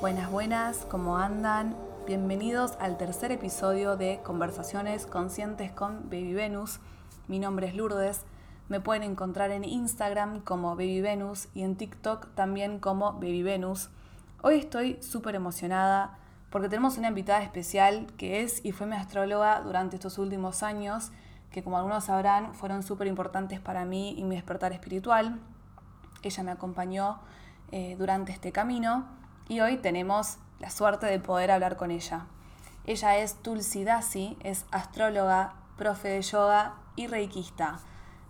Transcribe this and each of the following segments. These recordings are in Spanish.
Buenas, buenas, ¿cómo andan? Bienvenidos al tercer episodio de Conversaciones Conscientes con Baby Venus. Mi nombre es Lourdes. Me pueden encontrar en Instagram como Baby Venus y en TikTok también como Baby Venus. Hoy estoy súper emocionada porque tenemos una invitada especial que es y fue mi astróloga durante estos últimos años, que como algunos sabrán fueron súper importantes para mí y mi despertar espiritual. Ella me acompañó eh, durante este camino y hoy tenemos la suerte de poder hablar con ella. Ella es Tulsi Dasi, es astróloga, profe de yoga y reikista.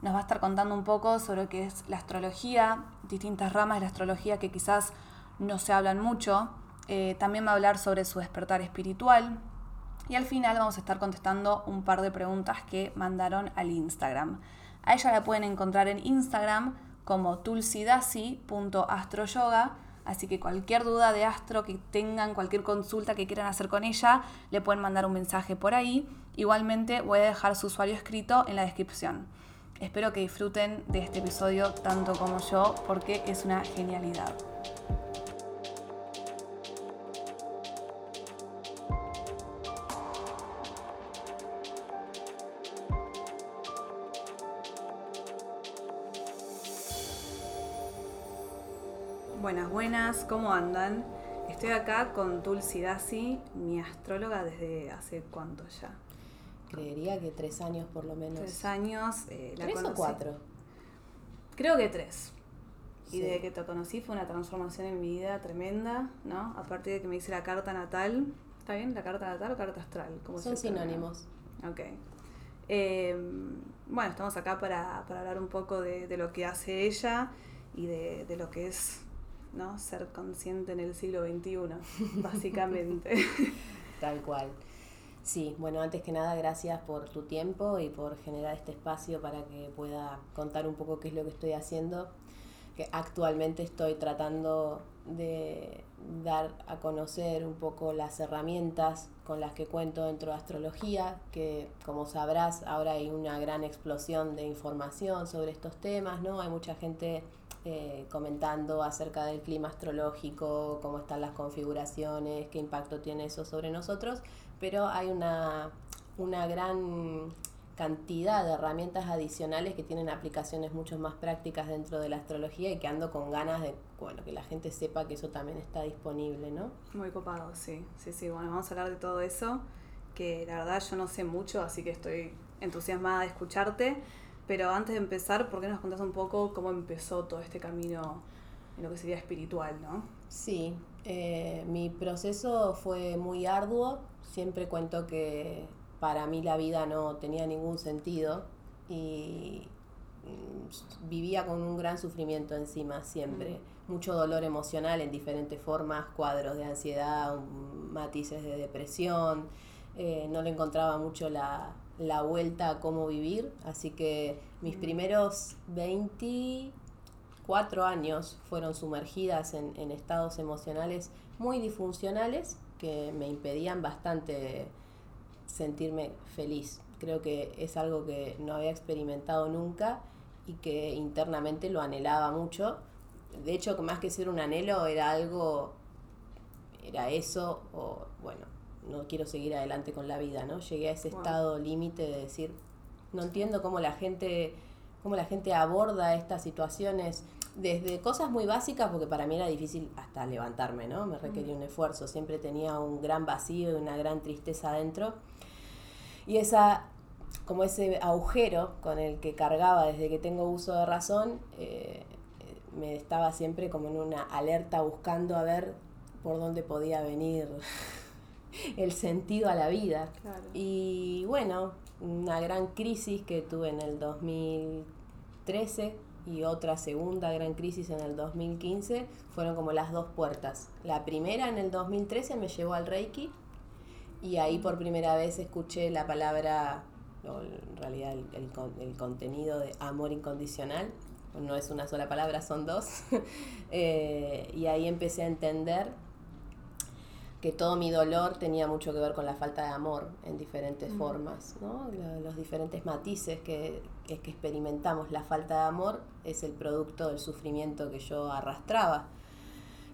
Nos va a estar contando un poco sobre lo que es la astrología, distintas ramas de la astrología que quizás no se hablan mucho. Eh, también va a hablar sobre su despertar espiritual. Y al final vamos a estar contestando un par de preguntas que mandaron al Instagram. A ella la pueden encontrar en Instagram como tulsidasi.astroyoga Así que cualquier duda de astro que tengan, cualquier consulta que quieran hacer con ella, le pueden mandar un mensaje por ahí. Igualmente voy a dejar su usuario escrito en la descripción. Espero que disfruten de este episodio tanto como yo porque es una genialidad. Buenas, buenas, ¿cómo andan? Estoy acá con Tulsi Dasi, mi astróloga desde hace cuánto ya. Creería que tres años por lo menos. Tres años. Eh, ¿Tres o cuatro? Creo que tres. Y desde que te conocí fue una transformación en mi vida tremenda, ¿no? A partir de que me hice la carta natal. ¿Está bien? ¿La carta natal o carta astral? Son sinónimos. Ok. Em, bueno, estamos acá para, hablar un poco de, lo que hace ella y de, de lo que es ¿no? Ser consciente en el siglo XXI, básicamente. Tal cual. Sí, bueno, antes que nada, gracias por tu tiempo y por generar este espacio para que pueda contar un poco qué es lo que estoy haciendo. Que actualmente estoy tratando de dar a conocer un poco las herramientas con las que cuento dentro de astrología, que como sabrás ahora hay una gran explosión de información sobre estos temas, ¿no? Hay mucha gente eh, comentando acerca del clima astrológico, cómo están las configuraciones, qué impacto tiene eso sobre nosotros, pero hay una, una gran cantidad de herramientas adicionales que tienen aplicaciones mucho más prácticas dentro de la astrología y que ando con ganas de bueno que la gente sepa que eso también está disponible, ¿no? Muy copado, sí, sí, sí. Bueno, vamos a hablar de todo eso, que la verdad yo no sé mucho, así que estoy entusiasmada de escucharte. Pero antes de empezar, ¿por qué nos contás un poco cómo empezó todo este camino en lo que sería espiritual, no? Sí, eh, mi proceso fue muy arduo. Siempre cuento que para mí la vida no tenía ningún sentido y mm, vivía con un gran sufrimiento encima siempre. Mm. Mucho dolor emocional en diferentes formas, cuadros de ansiedad, matices de depresión. Eh, no le encontraba mucho la, la vuelta a cómo vivir, así que mis mm. primeros 24 años fueron sumergidas en, estados emocionales muy disfuncionales que me impedían bastante sentirme feliz. Creo que es algo que no había experimentado nunca y que internamente lo anhelaba mucho. De hecho, más que ser un anhelo, era algo, era eso, o bueno, no quiero seguir adelante con la vida, ¿no? Llegué a ese estado límite de decir, no entiendo cómo la gente cómo la gente aborda estas situaciones desde cosas muy básicas, porque para mí era difícil hasta levantarme, ¿no? Me requería un esfuerzo, siempre tenía un gran vacío y una gran tristeza adentro. Y esa, como ese agujero con el que cargaba desde que tengo uso de razón, eh, me estaba siempre como en una alerta buscando a ver por dónde podía venir el sentido a la vida. Y bueno, una gran crisis que tuve en el 2013 y otra segunda gran crisis en el 2015 fueron como las dos puertas. La primera en el 2013 me llevó al Reiki y ahí por primera vez escuché la palabra, o en realidad el, el, contenido de amor incondicional. No es una sola palabra, son dos. Eh, y ahí empecé a entender que todo mi dolor tenía mucho que ver con la falta de amor en diferentes formas, ¿no? Los diferentes matices que, que experimentamos. La falta de amor es el producto del sufrimiento que yo arrastraba.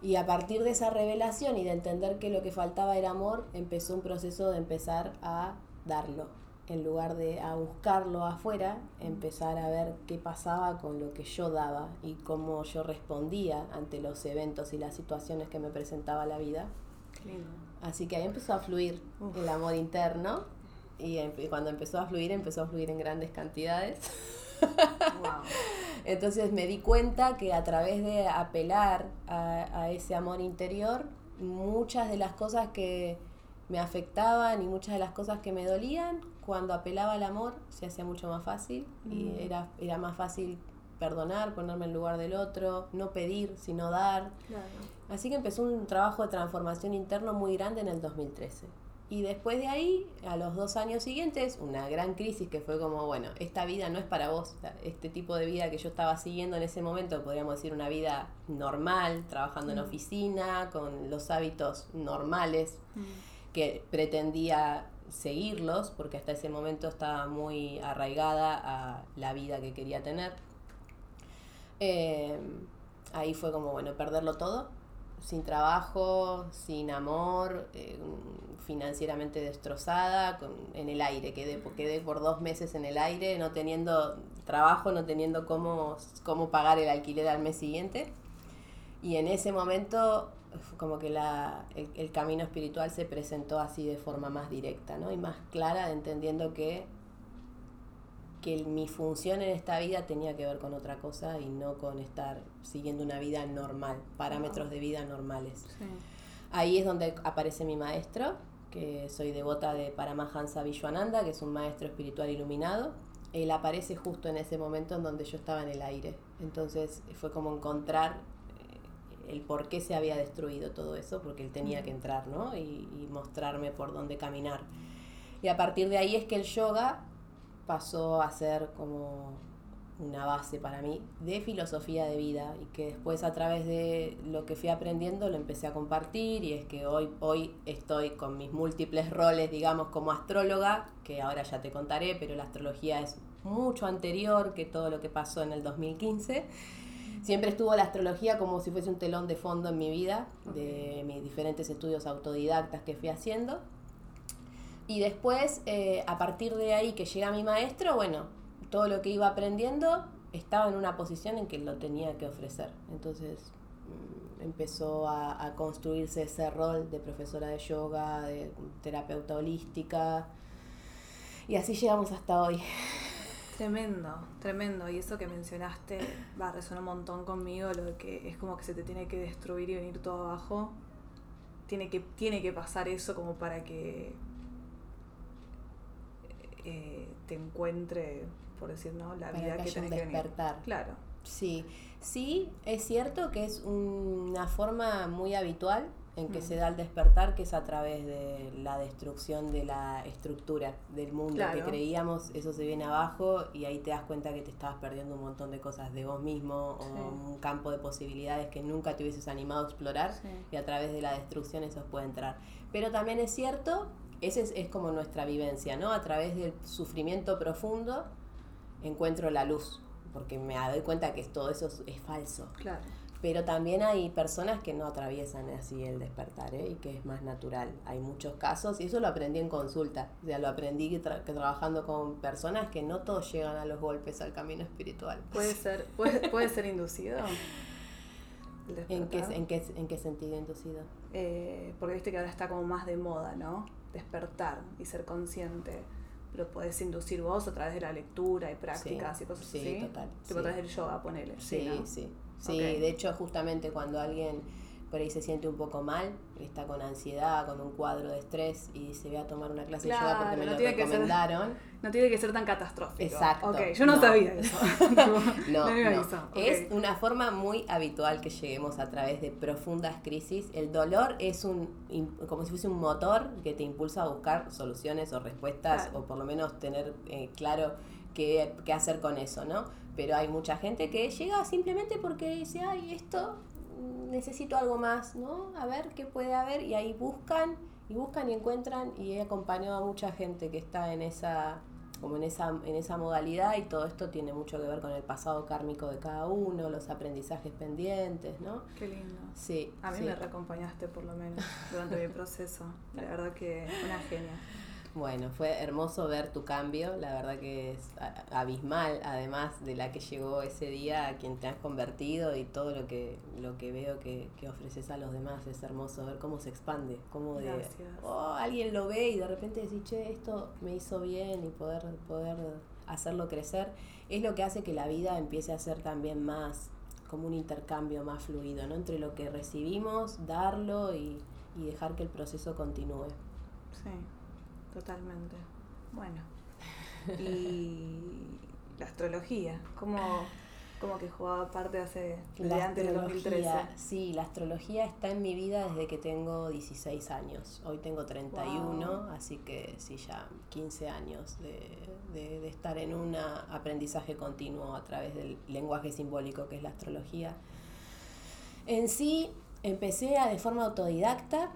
Y a partir de esa revelación y de entender que lo que faltaba era amor, empezó un proceso de empezar a darlo. En lugar de a buscarlo afuera, empezar a ver qué pasaba con lo que yo daba y cómo yo respondía ante los eventos y las situaciones que me presentaba la vida. Así que ahí empezó a fluir el amor interno y cuando empezó a fluir, empezó a fluir en grandes cantidades. Entonces me di cuenta que a través de apelar a, ese amor interior, muchas de las cosas que me afectaban y muchas de las cosas que me dolían, cuando apelaba al amor se hacía mucho más fácil y mm. era, era más fácil perdonar, ponerme en lugar del otro, no pedir, sino dar. Así que empezó un trabajo de transformación interno muy grande en el 2013. Y después de ahí, a los dos años siguientes, una gran crisis que fue como, bueno, esta vida no es para vos. Este tipo de vida que yo estaba siguiendo en ese momento, podríamos decir una vida normal, trabajando en mm. oficina, con los hábitos normales, mm. que pretendía seguirlos, porque hasta ese momento estaba muy arraigada a la vida que quería tener. Eh, ahí fue como, bueno, perderlo todo sin trabajo, sin amor, eh, financieramente destrozada, con, en el aire, quedé, quedé por dos meses en el aire, no teniendo trabajo, no teniendo cómo, cómo pagar el alquiler al mes siguiente. Y en ese momento como que la, el, el, camino espiritual se presentó así de forma más directa ¿no? y más clara, entendiendo que que mi función en esta vida tenía que ver con otra cosa y no con estar siguiendo una vida normal, parámetros de vida normales. Ahí es donde aparece mi maestro, que soy devota de Paramahansa Vishwananda, que es un maestro espiritual iluminado. Él aparece justo en ese momento en donde yo estaba en el aire. Entonces fue como encontrar eh, el por qué se había destruido todo eso, porque él tenía que entrar, ¿no? Y, y mostrarme por dónde caminar. Y a partir de ahí es que el yoga pasó a ser como una base para mí de filosofía de vida y que después a través de lo que fui aprendiendo lo empecé a compartir y es que hoy, hoy estoy con mis múltiples roles, digamos, como astróloga, que ahora ya te contaré, pero la astrología es mucho anterior que todo lo que pasó en el 2015. Siempre estuvo la astrología como si fuese un telón de fondo en mi vida, de mis diferentes estudios autodidactas que fui haciendo y después, eh, a partir de ahí que llega mi maestro, bueno, todo lo que iba aprendiendo estaba en una posición en que lo tenía que ofrecer. Entonces mm, empezó a, construirse ese rol de profesora de yoga, de terapeuta holística. Y así llegamos hasta hoy. Tremendo, tremendo. Y eso que mencionaste va a resonar un montón conmigo, lo de que es como que se te tiene que destruir y venir todo abajo. Tiene que, tiene que pasar eso como para que eh, te encuentre, por decir, ¿no? La vida que, tenés que despertar. Claro. Sí, sí, es cierto que es una forma muy habitual en que mm. se da el despertar, que es a través de la destrucción de la estructura del mundo que creíamos, eso se viene abajo y ahí te das cuenta que te estabas perdiendo un montón de cosas de vos mismo o un campo de posibilidades que nunca te hubieses animado a explorar y a través de la destrucción eso puede entrar. Pero también es cierto esa es, como nuestra vivencia, ¿no? A través del sufrimiento profundo encuentro la luz, porque me doy cuenta que todo eso es, falso. Claro. Pero también hay personas que no atraviesan así el despertar, ¿eh? Y que es más natural. Hay muchos casos, y eso lo aprendí en consulta. O sea, lo aprendí que, trabajando con personas que no todos llegan a los golpes al camino espiritual. Puede ser, puede, puede ser inducido. ¿En qué, en, qué, ¿En qué sentido inducido? Eh, porque viste que ahora está como más de moda, ¿no? Despertar y ser consciente, lo podés inducir vos a través de la lectura y prácticas y cosas sí, así. Total, tipo a través del yoga, ponele. Sí, sí. Sí, de hecho justamente cuando alguien por ahí se siente un poco mal, está con ansiedad, con un cuadro de estrés y se ve a tomar una clase de yoga porque me lo recomendaron. no tiene que ser tan catastrófico. Exacto. Ok, yo no, sabía eso. no, no. Es una forma muy habitual que lleguemos a través de profundas crisis. El dolor es un como si fuese un motor que te impulsa a buscar soluciones o respuestas o por lo menos tener eh, claro qué, qué hacer con eso, ¿no? Pero hay mucha gente que llega simplemente porque dice, ay, esto necesito algo más, ¿no? A ver qué puede haber y ahí buscan y buscan y encuentran y he acompañado a mucha gente que está en esa como en esa, en esa modalidad y todo esto tiene mucho que ver con el pasado kármico de cada uno, los aprendizajes pendientes, ¿no? Qué lindo. Sí. A mí sí. me reacompañaste por lo menos durante mi proceso. La verdad que una genia. Bueno, fue hermoso ver tu cambio, la verdad que es abismal, además de la que llegó ese día a quien te has convertido y todo lo que, lo que veo que, que ofreces a los demás, es hermoso ver cómo se expande, cómo de, oh, alguien lo ve y de repente decís, che, esto me hizo bien y poder, poder hacerlo crecer, es lo que hace que la vida empiece a ser también más como un intercambio más fluido, ¿no? Entre lo que recibimos, darlo y, y dejar que el proceso continúe. Sí, totalmente. Bueno. Y la astrología, ¿cómo, cómo que jugaba parte hace La antes del 2013? astrología, sí, la astrología está en mi vida desde que tengo 16 años. Hoy tengo 31, Wow. así que sí, ya 15 años de, de- de estar en un aprendizaje continuo a través del lenguaje simbólico que es la astrología. En sí, empecé a, de forma autodidacta,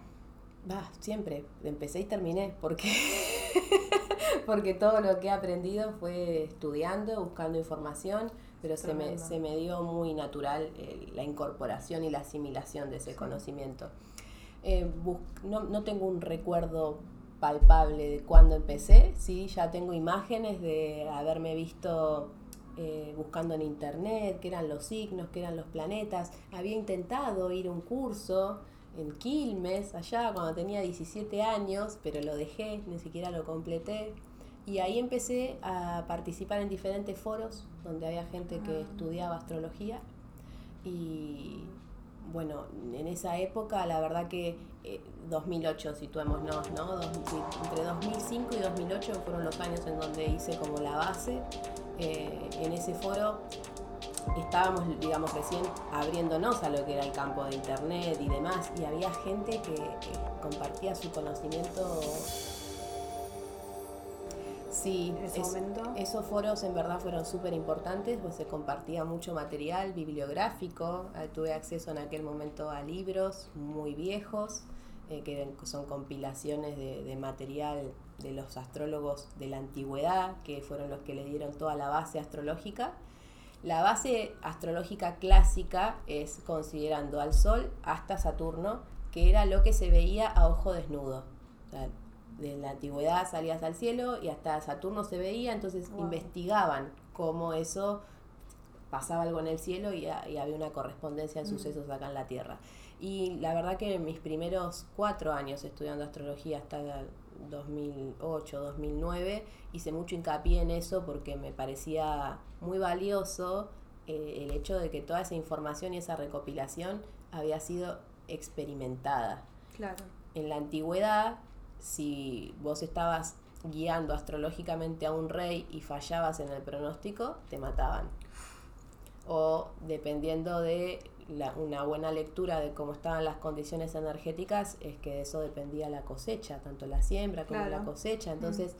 va, siempre, empecé y terminé, porque, porque todo lo que he aprendido fue estudiando, buscando información, pero se me, se me dio muy natural eh, la incorporación y la asimilación de ese Sí. conocimiento. Eh, no, no tengo un recuerdo palpable de cuándo empecé, sí, ya tengo imágenes de haberme visto eh, buscando en internet qué eran los signos, qué eran los planetas. Había intentado ir a un curso en Quilmes, allá cuando tenía 17 años, pero lo dejé, ni siquiera lo completé. Y ahí empecé a participar en diferentes foros donde había gente que Ah. estudiaba astrología. Y bueno, en esa época la verdad que eh, 2008, situémonos, ¿no? Dos- entre 2005 y 2008 fueron los años en donde hice como la base. Eh, en ese foro estábamos, digamos, recién abriéndonos a lo que era el campo de internet y demás, y había gente que, que compartía su conocimiento. Sí, En ese es- momento. esos foros en verdad fueron súper importantes, pues se compartía mucho material bibliográfico, eh, tuve acceso en aquel momento a libros muy viejos, eh, que son compilaciones de, de material de los astrólogos de la antigüedad, que fueron los que le dieron toda la base astrológica. La base astrológica clásica es considerando al Sol hasta Saturno, que era lo que se veía a ojo desnudo. O sea, de la antigüedad salías al cielo y hasta Saturno se veía, entonces Wow. investigaban cómo eso pasaba algo en el cielo y, ha- y había una correspondencia en Mm. sucesos acá en la Tierra. Y la verdad que en mis primeros cuatro años estudiando astrología hasta 2008, 2009, hice mucho hincapié en eso porque me parecía muy valioso eh, el hecho de que toda esa información y esa recopilación había sido experimentada. Claro. En la antigüedad, si vos estabas guiando astrológicamente a un rey y fallabas en el pronóstico, te mataban. O dependiendo de la- una buena lectura de cómo estaban las condiciones energéticas, es que de eso dependía la cosecha, tanto la siembra como Claro. la cosecha. Entonces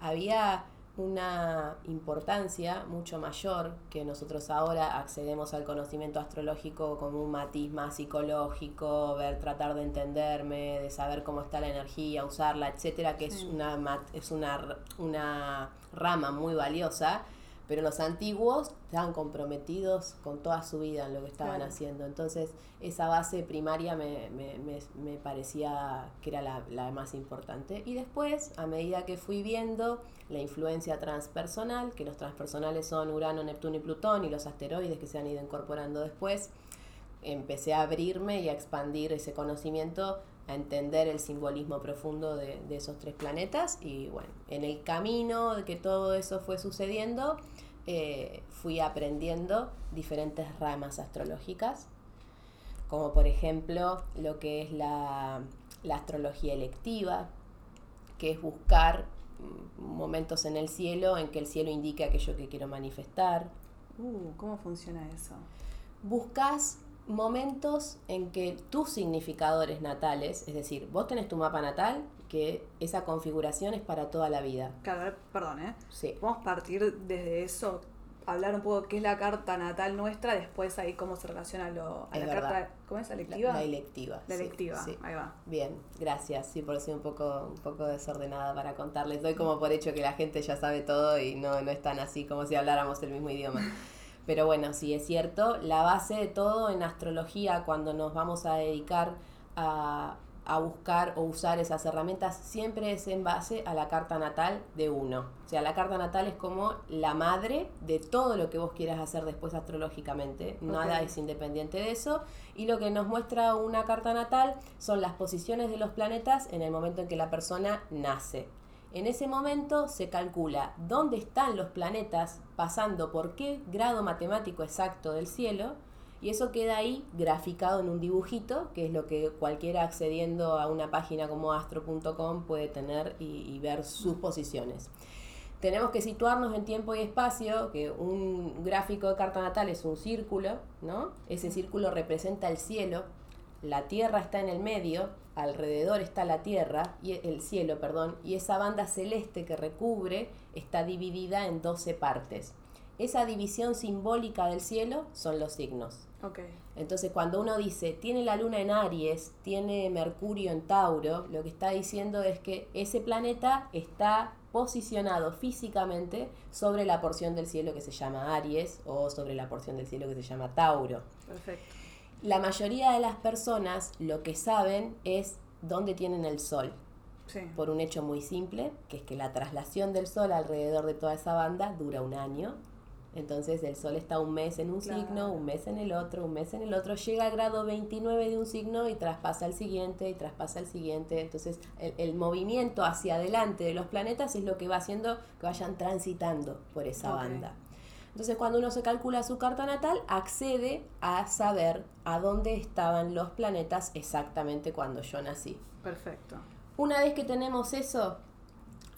había una importancia mucho mayor que nosotros ahora accedemos al conocimiento astrológico como un matiz más psicológico, ver, tratar de entenderme, de saber cómo está la energía, usarla, etcétera, que es una es una, una rama muy valiosa, pero los antiguos estaban comprometidos con toda su vida en lo que estaban Claro. haciendo. Entonces, esa base primaria me, me- me- me parecía que era la, la más importante. Y después, a medida que fui viendo la influencia transpersonal, que los transpersonales son Urano, Neptuno y Plutón, y los asteroides que se han ido incorporando después, empecé a abrirme y a expandir ese conocimiento, a entender el simbolismo profundo de, de esos tres planetas. Y bueno, en el camino de que todo eso fue sucediendo, eh, fui aprendiendo diferentes ramas astrológicas, como por ejemplo lo que es la, la astrología electiva, que es buscar momentos en el cielo en que el cielo indique aquello que quiero manifestar, Uh, ¿cómo funciona eso? buscas momentos en que tus significadores natales, es decir, vos tenés tu mapa natal, que esa configuración es para toda la vida. Claro, a perdón, ¿eh? Sí. Podemos partir desde eso hablar un poco qué es la carta natal nuestra, después ahí cómo se relaciona lo, a Es la verdad. carta, ¿cómo es? ¿Electiva? La, electiva. La sí, electiva, sí. ahí va. Bien, gracias. Sí, por ser un poco, un poco desordenada para contarles. Doy como por hecho que la gente ya sabe todo y no, no es tan así como si habláramos el mismo idioma. Pero bueno, sí es cierto. La base de todo en astrología, cuando nos vamos a dedicar a, a buscar o usar esas herramientas, siempre es en base a la carta natal de uno. O sea, la carta natal es como la madre de todo lo que vos quieras hacer después astrológicamente. Nada es independiente de eso. Y lo que nos muestra una carta natal son las posiciones de los planetas en el momento en que la persona nace. En ese momento se calcula dónde están los planetas pasando por qué grado matemático exacto del cielo y eso queda ahí graficado en un dibujito, que es lo que cualquiera accediendo a una página como astro.com puede tener y, ver sus posiciones. Tenemos que situarnos en tiempo y espacio, que un gráfico de carta natal es un círculo, ¿no? Ese círculo representa el cielo, la Tierra está en el medio, alrededor está la Tierra, y el cielo, perdón, y esa banda celeste que recubre está dividida en 12 partes. Esa división simbólica del cielo son los signos. Ok. Entonces, cuando uno dice, tiene la luna en Aries, tiene Mercurio en Tauro, lo que está diciendo es que ese planeta está posicionado físicamente sobre la porción del cielo que se llama Aries o sobre la porción del cielo que se llama Tauro. Perfecto. La mayoría de las personas lo que saben es dónde tienen el sol, Sí. por un hecho muy simple, que es que la traslación del sol alrededor de toda esa banda dura un año. Entonces el sol está un mes en un Claro. signo, un mes en el otro, un mes en el otro, llega al grado 29 de un signo y traspasa el siguiente y traspasa el siguiente. Entonces el, el movimiento hacia adelante de los planetas es lo que va haciendo que vayan transitando por esa banda. Entonces cuando uno se calcula su carta natal, accede a saber a dónde estaban los planetas exactamente cuando yo nací. Perfecto. Una vez que tenemos eso,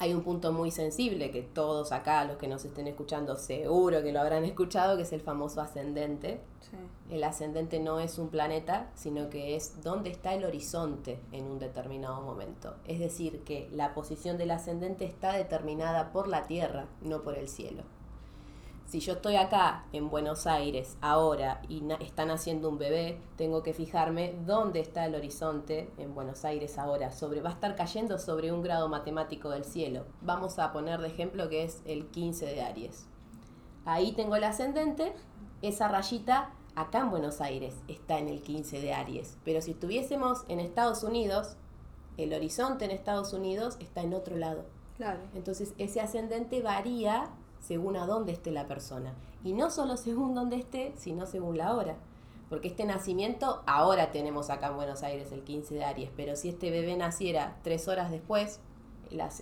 hay un punto muy sensible que todos acá, los que nos estén escuchando, seguro que lo habrán escuchado, que es el famoso ascendente. Sí. El ascendente no es un planeta, sino que es dónde está el horizonte en un determinado momento. Es decir, que la posición del ascendente está determinada por la Tierra, no por el cielo. Si yo estoy acá en Buenos Aires ahora y están haciendo un bebé, tengo que fijarme dónde está el horizonte en Buenos Aires ahora. Sobre, va a estar cayendo sobre un grado matemático del cielo. Vamos a poner de ejemplo que es el 15 de Aries. Ahí tengo el ascendente, esa rayita acá en Buenos Aires está en el 15 de Aries. Pero si estuviésemos en Estados Unidos, el horizonte en Estados Unidos está en otro lado. Claro. Entonces ese ascendente varía según a dónde esté la persona. Y no solo según dónde esté, sino según la hora. Porque este nacimiento ahora tenemos acá en Buenos Aires el 15 de Aries, pero si este bebé naciera tres horas después,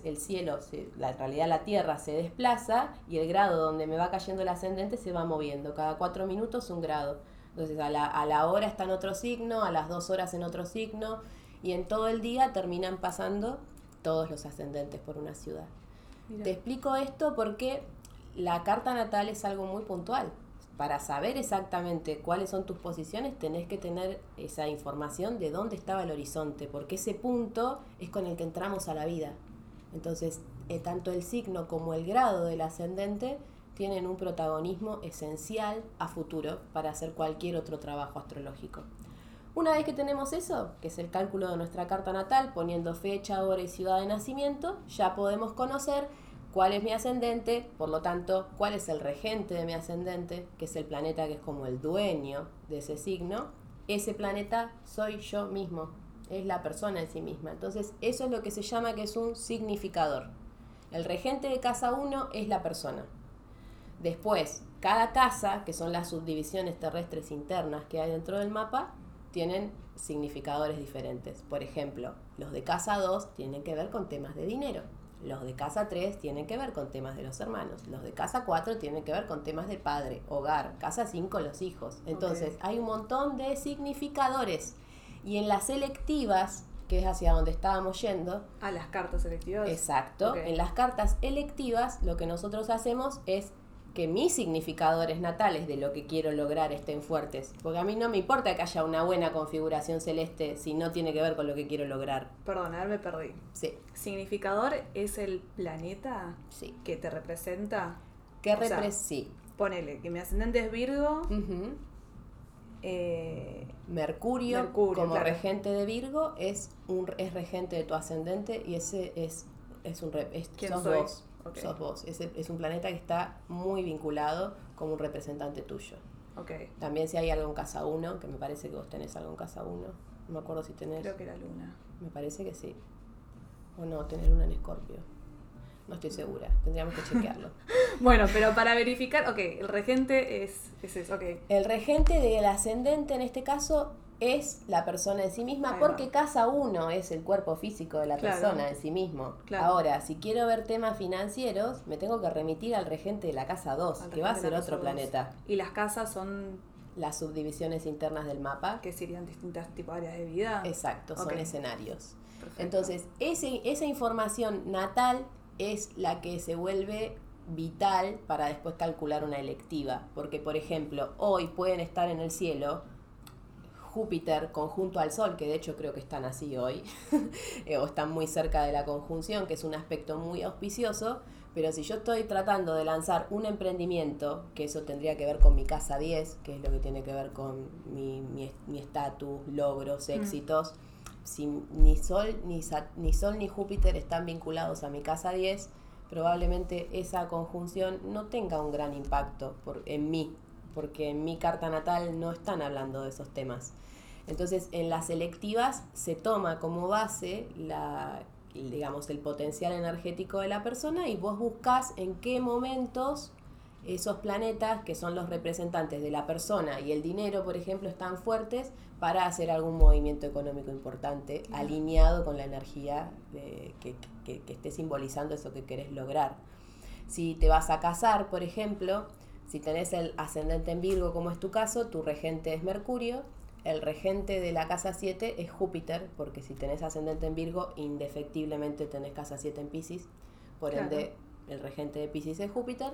el, cielo, se- la, en realidad la Tierra se desplaza y el grado donde me va cayendo el ascendente se va moviendo. Cada cuatro minutos un grado. Entonces a la, a la hora está en otro signo, a las dos horas en otro signo, y en todo el día terminan pasando todos los ascendentes por una ciudad. Te explico esto porque la carta natal es algo muy puntual. Para saber exactamente cuáles son tus posiciones, tenés que tener esa información de dónde estaba el horizonte, porque ese punto es con el que entramos a la vida. Entonces, eh, tanto el signo como el grado del ascendente tienen un protagonismo esencial a futuro para hacer cualquier otro trabajo astrológico. Una vez que tenemos eso, que es el cálculo de nuestra carta natal, poniendo fecha, hora y ciudad de nacimiento, ya podemos conocer cuál es mi ascendente, por lo tanto, cuál es el regente de mi ascendente, que es el planeta que es como el dueño de ese signo. Ese planeta soy yo mismo, es la persona en sí misma. Entonces, eso es lo que se llama que es un significador. El regente de casa 1 es la persona. Después, cada casa, que son las subdivisiones terrestres internas que hay dentro del mapa, tienen significadores diferentes. Por ejemplo, los de casa 2 tienen que ver con temas de dinero. Los de casa 3 tienen que ver con temas de los hermanos. Los de casa 4 tienen que ver con temas de padre, hogar. Casa 5, los hijos. Entonces, hay un montón de significadores. Y en las selectivas, que es hacia donde estábamos yendo, A las cartas selectivas. Exacto. En las cartas electivas lo que nosotros hacemos es que mis significadores natales de lo que quiero lograr estén fuertes. Porque a mí no me importa que haya una buena configuración celeste si no tiene que ver con lo que quiero lograr. Ver, me perdí. Sí, ¿Significador es el planeta sí. que te representa? ¿Qué O sea, repre- sí. ponele, que mi ascendente es Virgo, eh, Mercurio, Mercurio, como claro. regente de Virgo, es un es regente de tu ascendente y ese es, es un es- ¿Quién sos soy? vos. Sos vos. Ese es un planeta que está muy vinculado como un representante tuyo. ok, También si hay algo en casa 1, que me parece que vos tenés algo en casa 1. No me acuerdo si tenés. creo que la luna. Me parece que sí. O no, tener una en Escorpio. No estoy segura. Tendríamos que chequearlo. Bueno, pero para verificar, ok, el regente es, es eso, ok. El regente del ascendente en este caso es la persona en sí misma Ahí va. porque casa uno es el cuerpo físico de la Claro. persona en sí mismo. Claro. Ahora, si quiero ver temas financieros, me tengo que remitir al regente de la casa 2, Al que va a ser otro dos. planeta. Y las casas son, Las subdivisiones internas del mapa. que serían distintas tipos de áreas de vida. Exacto, son escenarios. Perfecto. Entonces, ese, esa información natal es la que se vuelve vital para después calcular una electiva. Porque, por ejemplo, hoy pueden estar en el cielo Júpiter conjunto al Sol, que de hecho creo que están así hoy, eh, o están muy cerca de la conjunción, que es un aspecto muy auspicioso, pero si yo estoy tratando de lanzar un emprendimiento, que eso tendría que ver con mi casa 10, que es lo que tiene que ver con mi mi est- mi estatus, logros, Mm. éxitos, si ni Sol ni, ni Sol ni Júpiter están vinculados a mi casa 10, probablemente esa conjunción no tenga un gran impacto por, en mí, porque en mi carta natal no están hablando de esos temas. Entonces, en las selectivas se toma como base la, digamos, el potencial energético de la persona y vos buscas en qué momentos esos planetas, que son los representantes de la persona y el dinero, por ejemplo, están fuertes para hacer algún movimiento económico importante Claro. alineado con la energía de- que, que- que esté simbolizando eso que querés lograr. Si te vas a casar, por ejemplo, si tenés el ascendente en Virgo, como es tu caso, tu regente es Mercurio, el regente de la casa 7 es Júpiter, porque si tenés ascendente en Virgo, indefectiblemente tenés casa 7 en Pisces, por Claro. ende el regente de Pisces es Júpiter.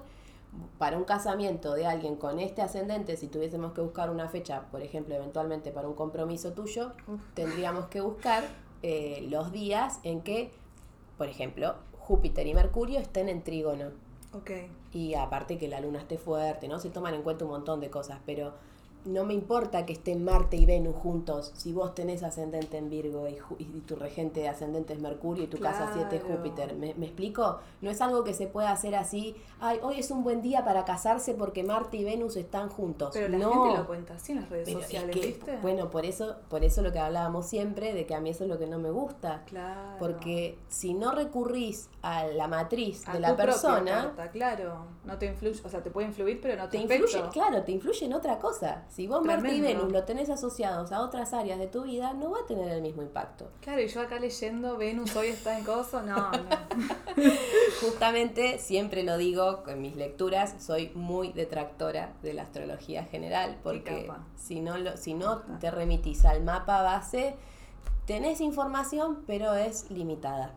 Para un casamiento de alguien con este ascendente, si tuviésemos que buscar una fecha, por ejemplo, eventualmente para un compromiso tuyo, Uf. tendríamos que buscar eh, los días en que, por ejemplo, Júpiter y Mercurio estén en trígono. Ok. Y aparte que la luna esté fuerte, ¿no? Se toman en cuenta un montón de cosas, pero no me importa que estén Marte y Venus juntos si vos tenés ascendente en Virgo y, y tu regente de ascendente es Mercurio y tu casa 7 es. Júpiter. ¿Me, me explico? No es algo que se pueda hacer así, ay, hoy es un buen día para casarse porque Marte y Venus están juntos. Pero la no. gente lo cuenta así en las redes Pero es sociales, que, ¿viste? bueno, por eso, por eso lo que hablábamos siempre, de que a mí eso es lo que no me gusta. claro. Porque si no recurrís a la matriz A de la persona, carta, claro. No te influye, o sea, te puede influir, pero no te te, influye, claro, te influye en otra cosa. Si vos Marte y. Venus lo tenés asociados a otras áreas de tu vida, no va a tener el mismo impacto. Claro, y yo acá leyendo Venus hoy está en coso, no, no. Justamente, siempre lo digo en mis lecturas, soy muy detractora de la astrología general, porque si no, lo, si no te remitís al mapa base, tenés información, pero es limitada,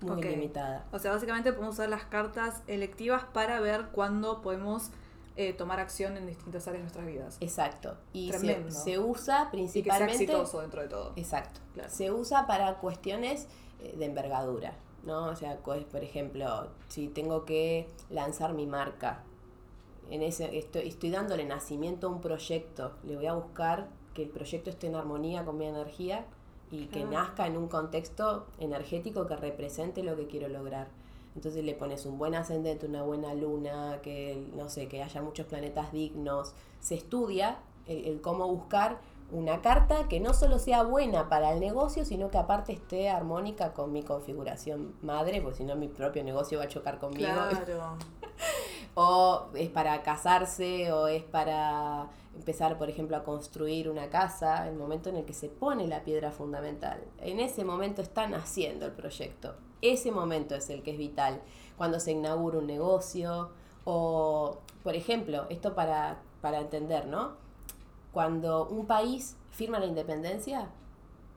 muy limitada. O sea, básicamente podemos usar las cartas electivas para ver cuándo podemos eh, tomar acción en distintas áreas de nuestras vidas. Exacto. Y se, se usa Y que sea principalmente... exitoso dentro de todo. Exacto. Claro. Se usa para cuestiones eh, de envergadura, ¿no? O sea, pues, por ejemplo, si tengo que lanzar mi marca, en ese estoy, estoy dándole nacimiento a un proyecto, le voy a buscar que el proyecto esté en armonía con mi energía y que nazca en un contexto energético que represente lo que quiero lograr. Entonces le pones un buen ascendente, una buena luna, que no sé, que haya muchos planetas dignos. Se estudia el, el cómo buscar una carta que no solo sea buena para el negocio, sino que aparte esté armónica con mi configuración madre, porque si no mi propio negocio va a chocar conmigo. Claro. O es para casarse, o es para empezar, por ejemplo, a construir una casa, el momento en el que se pone la piedra fundamental. En ese momento está naciendo el proyecto. Ese momento es el que es vital. Cuando se inaugura un negocio, o, por ejemplo, esto para, para entender, ¿no? Cuando un país firma la independencia,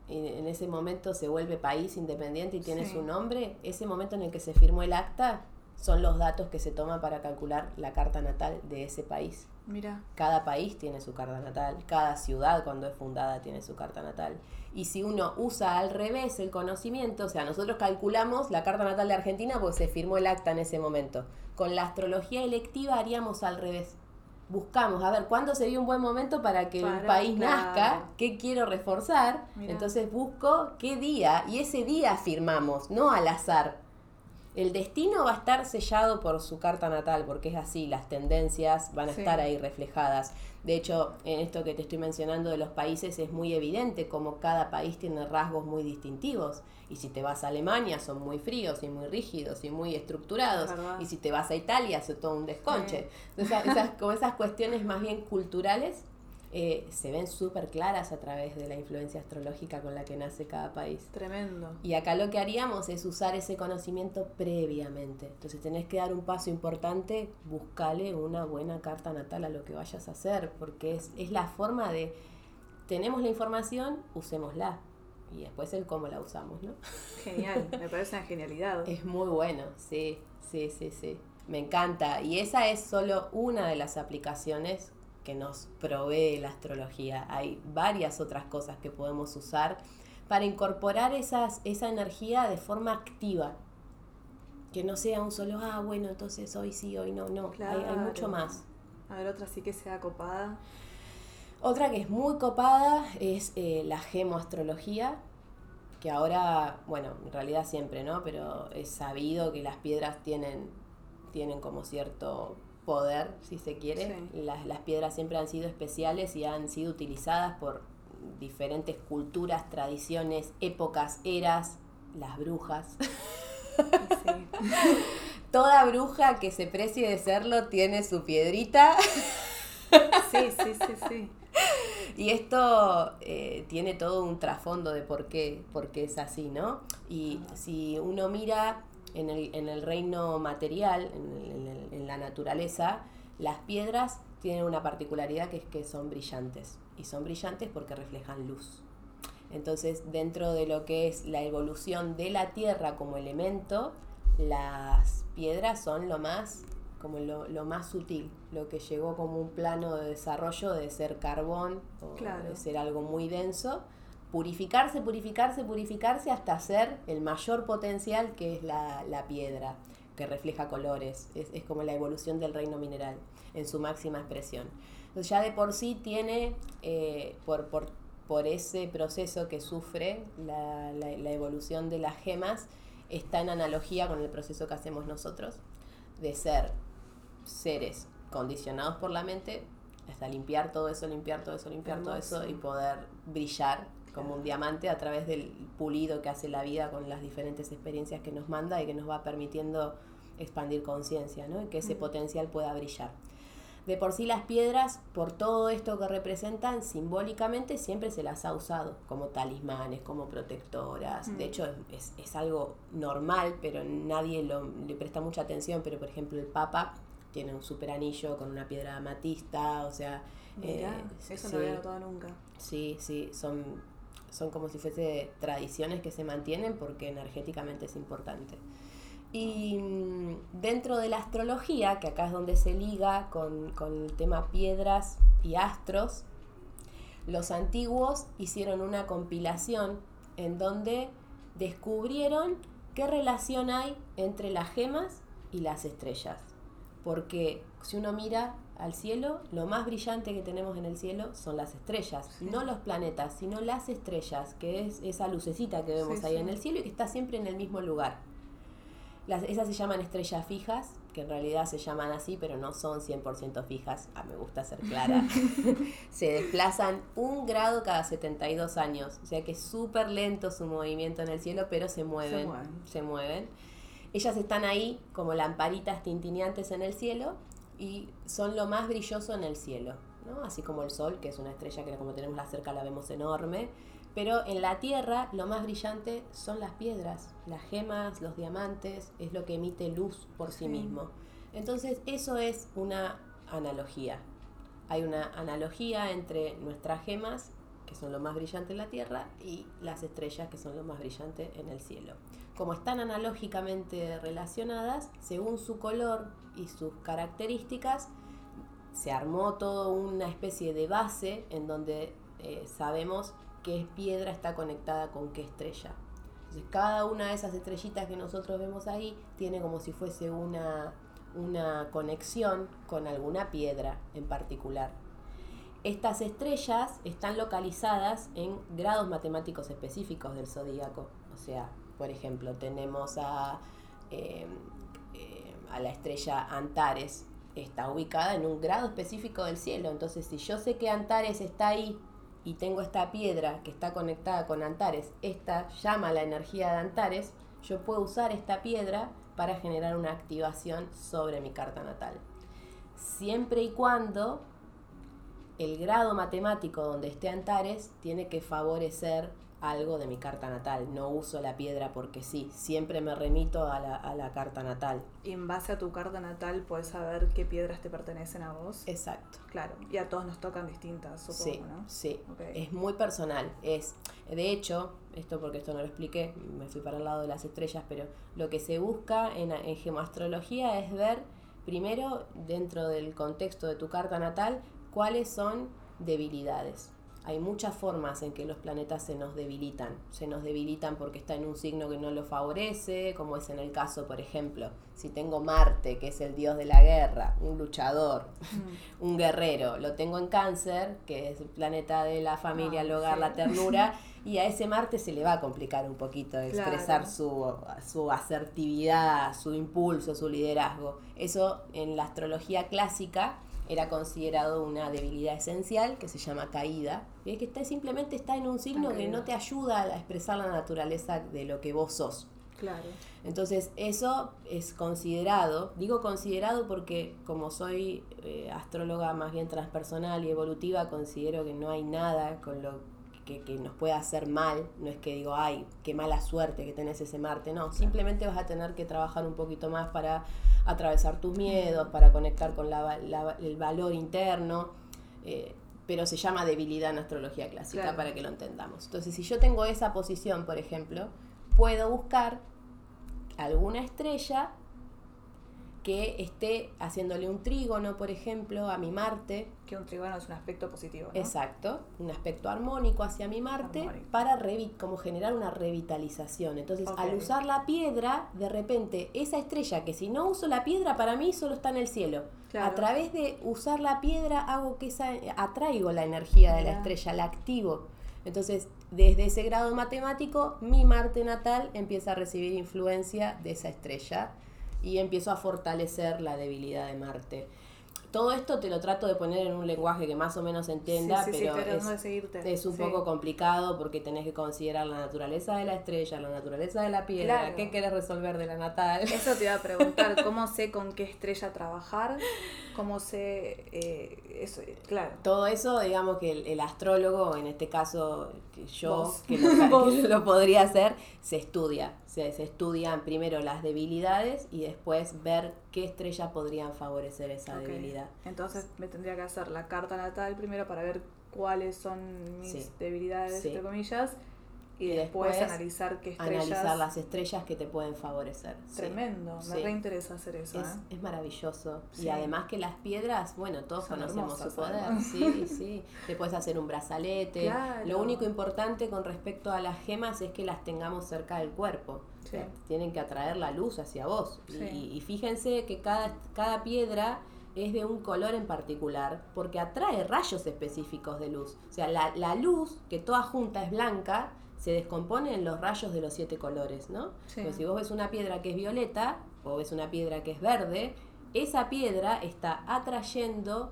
en ese momento se vuelve país independiente y tiene Sí. su nombre, ese momento en el que se firmó el acta son los datos que se toman para calcular la carta natal de ese país. Mira. Cada país tiene su carta natal, cada ciudad cuando es fundada tiene su carta natal. Y si uno usa al revés el conocimiento, o sea, nosotros calculamos la carta natal de Argentina porque se firmó el acta en ese momento. Con la astrología electiva haríamos al revés. buscamos, a ver, ¿cuándo sería un buen momento para que el país nazca? ¿Qué quiero reforzar? Entonces busco qué día y ese día firmamos, no al azar. El destino va a estar sellado por su carta natal, porque es así, las tendencias van a estar ahí reflejadas. De hecho, en esto que te estoy mencionando de los países es muy evidente como cada país tiene rasgos muy distintivos. Y si te vas a Alemania son muy fríos y muy rígidos y muy estructurados. Y si te vas a Italia es todo un desconche. esas, como esas cuestiones más bien culturales eh, se ven súper claras a través de la influencia astrológica con la que nace cada país. Tremendo. Y acá lo que haríamos es usar ese conocimiento previamente. Entonces tenés que dar un paso importante, buscale una buena carta natal a lo que vayas a hacer, porque es, es la forma de, tenemos la información, usémosla. Y después el cómo la usamos, ¿no? Genial, me parece una genialidad. Es muy bueno, sí, sí, sí, sí. Me encanta. Y esa es solo una de las aplicaciones que nos provee la astrología. Hay varias otras cosas que podemos usar para incorporar esas, esa energía de forma activa. Que no sea un solo, ah, bueno, entonces hoy sí, hoy no, no. Hay, hay, mucho más. A ver, otra sí que sea copada. Otra que es muy copada es eh, la gemoastrología, que ahora, bueno, en realidad siempre, ¿no? Pero es sabido que las piedras tienen, tienen como cierto poder, si se quiere. Las, las, piedras siempre han sido especiales y han sido utilizadas por diferentes culturas, tradiciones, épocas, eras, las brujas. Toda bruja que se precie de serlo tiene su piedrita. sí, sí, sí, sí. Y esto eh, tiene todo un trasfondo de por qué, por qué es así, ¿no? Y si uno mira en el, en el reino material, en, la naturaleza, las piedras tienen una particularidad que es que son brillantes. Y son brillantes porque reflejan luz. Entonces, dentro de lo que es la evolución de la Tierra como elemento, las piedras son lo más, como lo, más sutil, lo que llegó como un plano de desarrollo de ser carbón o de ser algo muy denso purificarse, purificarse, purificarse hasta ser el mayor potencial que es la, piedra, que refleja colores. Es, como la evolución del reino mineral en su máxima expresión. Entonces ya de por sí tiene, eh, por, por, por, ese proceso que sufre la, la, evolución de las gemas, está en analogía con el proceso que hacemos nosotros, de ser seres condicionados por la mente, hasta limpiar todo eso, limpiar todo eso, limpiar todo eso y poder brillar como un diamante a través del pulido que hace la vida con las diferentes experiencias que nos manda y que nos va permitiendo expandir conciencia, ¿no? Y que ese potencial pueda brillar. De por sí las piedras, por todo esto que representan, simbólicamente siempre se las ha usado como talismanes, como protectoras. De hecho, es, es, algo normal, pero nadie lo, le presta mucha atención. Pero, por ejemplo, el Papa tiene un super anillo con una piedra amatista, o sea... eh, eso no había notado nunca. Sí, sí, son son como si fuese tradiciones que se mantienen porque energéticamente es importante. Y mm, dentro de la astrología, que acá es donde se liga con, el tema piedras y astros, los antiguos hicieron una compilación en donde descubrieron qué relación hay entre las gemas y las estrellas. Porque si uno mira al cielo, lo más brillante que tenemos en el cielo son las estrellas, no los planetas, sino las estrellas, que es esa lucecita que vemos ahí en el cielo y que está siempre en el mismo lugar. Las, esas se llaman estrellas fijas, que en realidad se llaman así, pero no son 100% fijas, ah, me gusta ser clara. se desplazan un grado cada 72 años, o sea que es súper lento su movimiento en el cielo, pero se mueven. Se mueven. Se mueven. Ellas están ahí como lamparitas tintineantes en el cielo y son lo más brilloso en el cielo, ¿no? así como el Sol, que es una estrella que como tenemos la cerca la vemos enorme, pero en la Tierra lo más brillante son las piedras, las gemas, los diamantes, es lo que emite luz por sí, mismo. Entonces eso es una analogía. Hay una analogía entre nuestras gemas, que son lo más brillante en la Tierra, y las estrellas, que son lo más brillante en el cielo. Como están analógicamente relacionadas, según su color, y sus características, se armó toda una especie de base en donde eh, sabemos qué piedra está conectada con qué estrella. Entonces, cada una de esas estrellitas que nosotros vemos ahí tiene como si fuese una, una conexión con alguna piedra en particular. Estas estrellas están localizadas en grados matemáticos específicos del zodíaco. O sea, por ejemplo, tenemos a, em, em, a la estrella Antares, está ubicada en un grado específico del cielo. Entonces, si yo sé que Antares está ahí y tengo esta piedra que está conectada con Antares, esta llama la energía de Antares, yo puedo usar esta piedra para generar una activación sobre mi carta natal. Siempre y cuando el grado matemático donde esté Antares tiene que favorecer algo de mi carta natal. No uso la piedra porque sí, siempre me remito a la, carta natal. Y en base a tu carta natal puedes saber qué piedras te pertenecen a vos. Exacto. Claro, y a todos nos tocan distintas, supongo, sí, Sí, es muy personal. Es, de hecho, esto porque esto no lo expliqué, me fui para el lado de las estrellas, pero lo que se busca en, en gemoastrología es ver, primero, dentro del contexto de tu carta natal, cuáles son debilidades. Hay muchas formas en que los planetas se nos debilitan. Se nos debilitan porque está en un signo que no lo favorece, como es en el caso, por ejemplo, si tengo Marte, que es el dios de la guerra, un luchador, mm. un guerrero, lo tengo en cáncer, que es el planeta de la familia, el hogar, la ternura, y a ese Marte se le va a complicar un poquito expresar su, su asertividad, su impulso, su liderazgo. Eso en la astrología clásica era considerado una debilidad esencial que se llama caída, y es que está, simplemente está en un signo que no te ayuda a expresar la naturaleza de lo que vos sos. Claro. Entonces eso es considerado, digo considerado porque como soy eh, astróloga más bien transpersonal y evolutiva, considero que no hay nada con lo que, nos pueda hacer mal, no es que digo, ay, qué mala suerte que tenés ese Marte, no, simplemente vas a tener que trabajar un poquito más para atravesar tus miedos, para conectar con el valor interno, eh, pero se llama debilidad en astrología clásica para que lo entendamos. Entonces, si yo tengo esa posición, por ejemplo, puedo buscar alguna estrella que esté haciéndole un trígono, por ejemplo, a mi Marte. Que un trígono es un aspecto positivo. Exacto, un aspecto armónico hacia mi Marte para como generar una revitalización. Entonces, al usar la piedra, de repente, esa estrella que si no uso la piedra, para mí solo está en el cielo. A través de usar la piedra, hago que esa, atraigo la energía de la estrella, la activo. Entonces, desde ese grado matemático, mi Marte natal empieza a recibir influencia de esa estrella y empiezo a fortalecer la debilidad de Marte. Todo esto te lo trato de poner en un lenguaje que más o menos entienda, pero, es, un poco complicado porque tenés que considerar la naturaleza de la estrella, la naturaleza de la piedra, qué querés resolver de la natal. Eso te iba a preguntar, ¿cómo sé con qué estrella trabajar? ¿Cómo sé eh, eso? Claro. Todo eso, digamos que el, astrólogo, en este caso yo, que lo, podría hacer, se estudia. Se, se estudian primero las debilidades y después ver qué estrellas podrían favorecer esa debilidad. Entonces me tendría que hacer la carta natal primero para ver cuáles son mis debilidades, entre comillas, y, después, analizar qué estrellas. Analizar las estrellas que te pueden favorecer. Tremendo, me reinteresa hacer eso. Es, ¿eh? es maravilloso. Y además que las piedras, bueno, todos conocemos su poder. Sí, sí. Te puedes hacer un brazalete. Lo único importante con respecto a las gemas es que las tengamos cerca del cuerpo. tienen que atraer la luz hacia vos. Y, y, fíjense que cada, cada piedra es de un color en particular porque atrae rayos específicos de luz. O sea, la, la luz, que toda junta es blanca, se descompone en los rayos de los siete colores, ¿no? si vos ves una piedra que es violeta o ves una piedra que es verde, esa piedra está atrayendo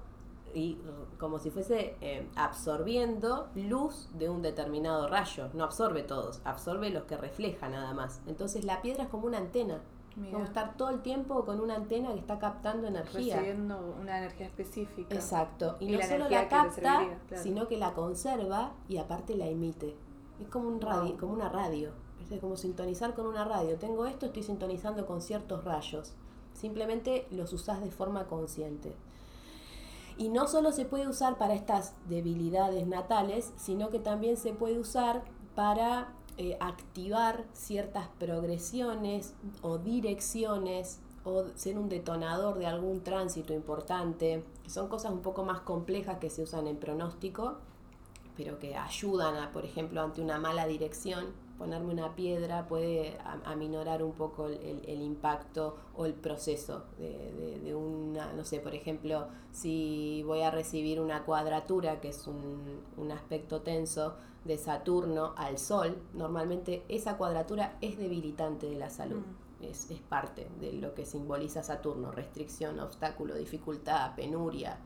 y como si fuese eh, absorbiendo luz de un determinado rayo. No absorbe todos, absorbe los que refleja nada más. Entonces la piedra es como una antena. Vamos a estar todo el tiempo con una antena que está captando energía. Recibiendo una energía específica. Exacto. Y, no solo la capta, sino que la conserva y aparte la emite. Es como, un radio, como una radio. Es como sintonizar con una radio. Tengo esto, estoy sintonizando con ciertos rayos. Simplemente los usás de forma consciente. Y no solo se puede usar para estas debilidades natales, sino que también se puede usar para eh, activar ciertas progresiones o direcciones o ser un detonador de algún tránsito importante, que son cosas un poco más complejas que se usan en pronóstico pero que ayudan a, por ejemplo, ante una mala dirección, ponerme una piedra puede aminorar un poco el, impacto o el proceso de, de, una, no sé, por ejemplo, si voy a recibir una cuadratura, que es un, un aspecto tenso de Saturno al Sol, normalmente esa cuadratura es debilitante de la salud. Mm. Es, es, parte de lo que simboliza Saturno, restricción, obstáculo, dificultad, penuria.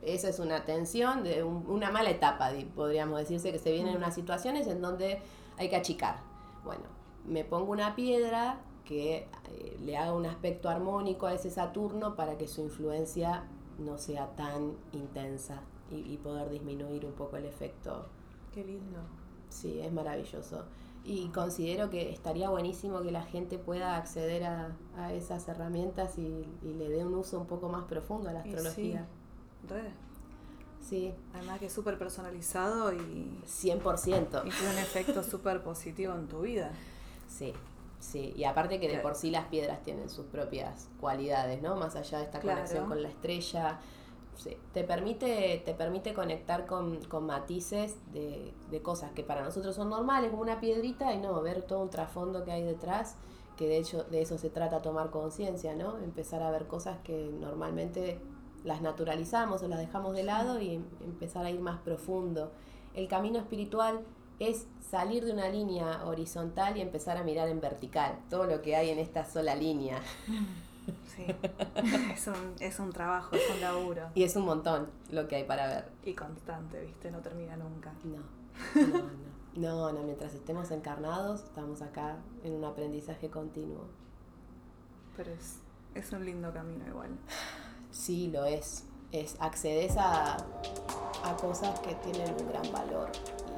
Esa es una tensión de una mala etapa, podríamos decirse, que se viene en mm. unas situaciones en donde hay que achicar. Bueno, me pongo una piedra que eh, le haga un aspecto armónico a ese Saturno para que su influencia no sea tan intensa y, poder disminuir un poco el efecto. Qué lindo. Sí, es maravilloso. Y considero que estaría buenísimo que la gente pueda acceder a, esas herramientas y, le dé un uso un poco más profundo a la astrología. Sí. Sí. Además que es súper personalizado y... 100%. Y tiene un efecto súper positivo en tu vida. Sí, sí. Y aparte que de por sí las piedras tienen sus propias cualidades, ¿no? Más allá de esta conexión con la estrella. Sí. Te permite, te permite conectar con, matices de, de, cosas que para nosotros son normales, como una piedrita, y no, ver todo un trasfondo que hay detrás, que de hecho de eso se trata tomar conciencia, ¿no? Empezar a ver cosas que normalmente las naturalizamos o las dejamos de lado y em, empezar a ir más profundo. El camino espiritual es salir de una línea horizontal y empezar a mirar en vertical, todo lo que hay en esta sola línea. Sí, es un, es un trabajo, es un laburo. Y es un montón lo que hay para ver. Y constante, ¿viste? No termina nunca. No, no, no. No, no, mientras estemos encarnados, estamos acá en un aprendizaje continuo. Pero es, es un lindo camino igual. Sí, lo es. es accedes a, cosas que tienen un gran valor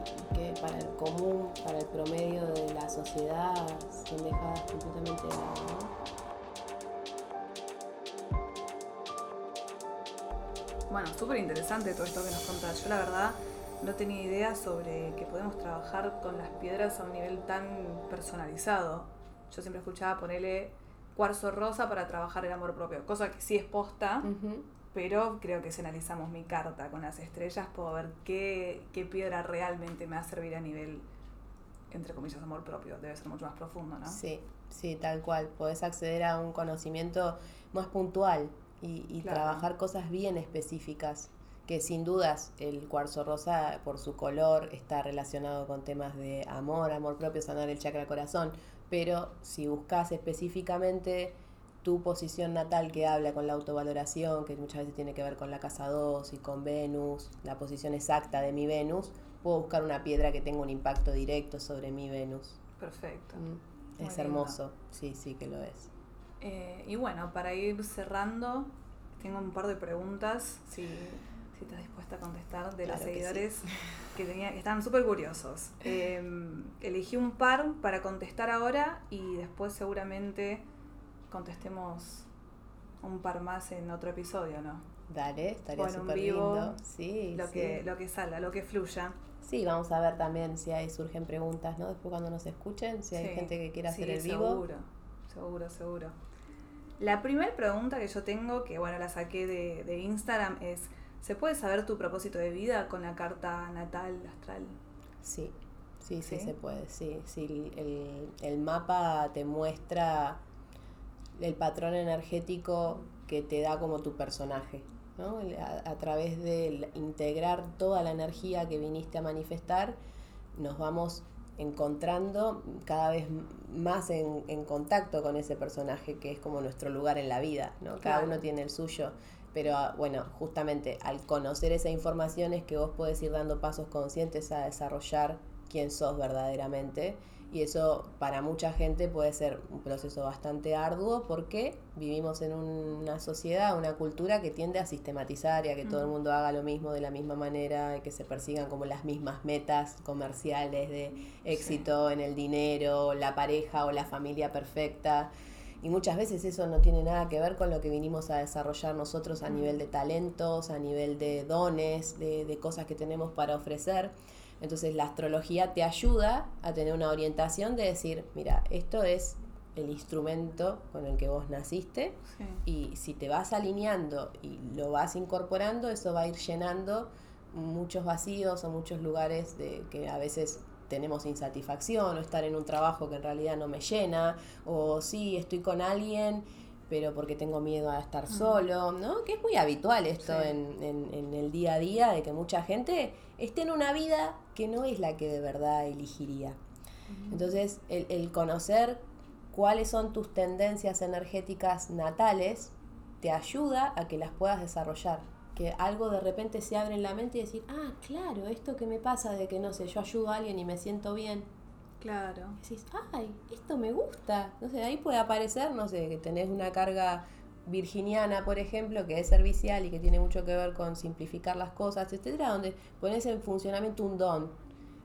y que para el común, para el promedio de la sociedad, son dejadas completamente de lado. Bueno, súper interesante todo esto que nos contás. Yo la verdad no tenía idea sobre que podemos trabajar con las piedras a un nivel tan personalizado. Yo siempre escuchaba ponerle cuarzo rosa para trabajar el amor propio, cosa que sí es posta, pero creo que si analizamos mi carta con las estrellas puedo ver qué, qué piedra realmente me va a servir a nivel, entre comillas, amor propio, debe ser mucho más profundo, ¿no? Sí, sí, tal cual, podés acceder a un conocimiento más puntual y, y trabajar cosas bien específicas que sin dudas el cuarzo rosa por su color está relacionado con temas de amor, amor propio, sanar el chakra corazón, pero si buscas específicamente tu posición natal que habla con la autovaloración, que muchas veces tiene que ver con la casa 2 y con Venus, la posición exacta de mi Venus, puedo buscar una piedra que tenga un impacto directo sobre mi Venus. Perfecto. Mm, es hermoso, sí, sí que lo es. Eh, y bueno, para ir cerrando, tengo un par de preguntas, si, si estás dispuesta a contestar, de los seguidores que, tenía, estaban súper curiosos. Em, elegí un par para contestar ahora y después seguramente contestemos un par más en otro episodio, ¿no? Dale, estaría súper lindo. Sí, lo, Que, lo que salga, lo que fluya. Sí, vamos a ver también si hay surgen preguntas, ¿no? Después cuando nos escuchen, si hay gente que quiera hacer el vivo. Seguro, seguro, seguro. La primera pregunta que yo tengo, que bueno, la saqué de, de Instagram, es ¿Se puede saber tu propósito de vida con la carta natal astral? Sí, sí, sí, se puede, sí. sí el, mapa te muestra el patrón energético que te da como tu personaje, ¿no? A, través de integrar toda la energía que viniste a manifestar, nos vamos encontrando cada vez más en, contacto con ese personaje que es como nuestro lugar en la vida, ¿no? Cada uno tiene el suyo. Pero ah, bueno, justamente al conocer esa información es que vos podés ir dando pasos conscientes a desarrollar quién sos verdaderamente. Y eso para mucha gente puede ser un proceso bastante arduo porque vivimos en una sociedad, una cultura que tiende a sistematizar y a que todo el mundo haga lo mismo de la misma manera y que se persigan como las mismas metas comerciales de éxito en el dinero, la pareja o la familia perfecta. Y muchas veces eso no tiene nada que ver con lo que vinimos a desarrollar nosotros a nivel de talentos, a nivel de dones, de, cosas que tenemos para ofrecer. Entonces la astrología te ayuda a tener una orientación de decir, mira, esto es el instrumento con el que vos naciste y si te vas alineando y lo vas incorporando, eso va a ir llenando muchos vacíos o muchos lugares de que a veces tenemos insatisfacción o estar en un trabajo que en realidad no me llena o sí, estoy con alguien pero porque tengo miedo a estar solo, ¿no? Que es muy habitual esto en, en, el día a día, de que mucha gente esté en una vida que no es la que de verdad elegiría. Entonces, el, el conocer cuáles son tus tendencias energéticas natales te ayuda a que las puedas desarrollar. Que algo de repente se abre en la mente y decir, ah, claro, esto que me pasa de que no sé, yo ayudo a alguien y me siento bien, Claro. decís, ay, esto me gusta. No sé, ahí puede aparecer, no sé, que tenés una carga virginiana, por ejemplo, que es servicial y que tiene mucho que ver con simplificar las cosas, etcétera, donde pones en funcionamiento un don.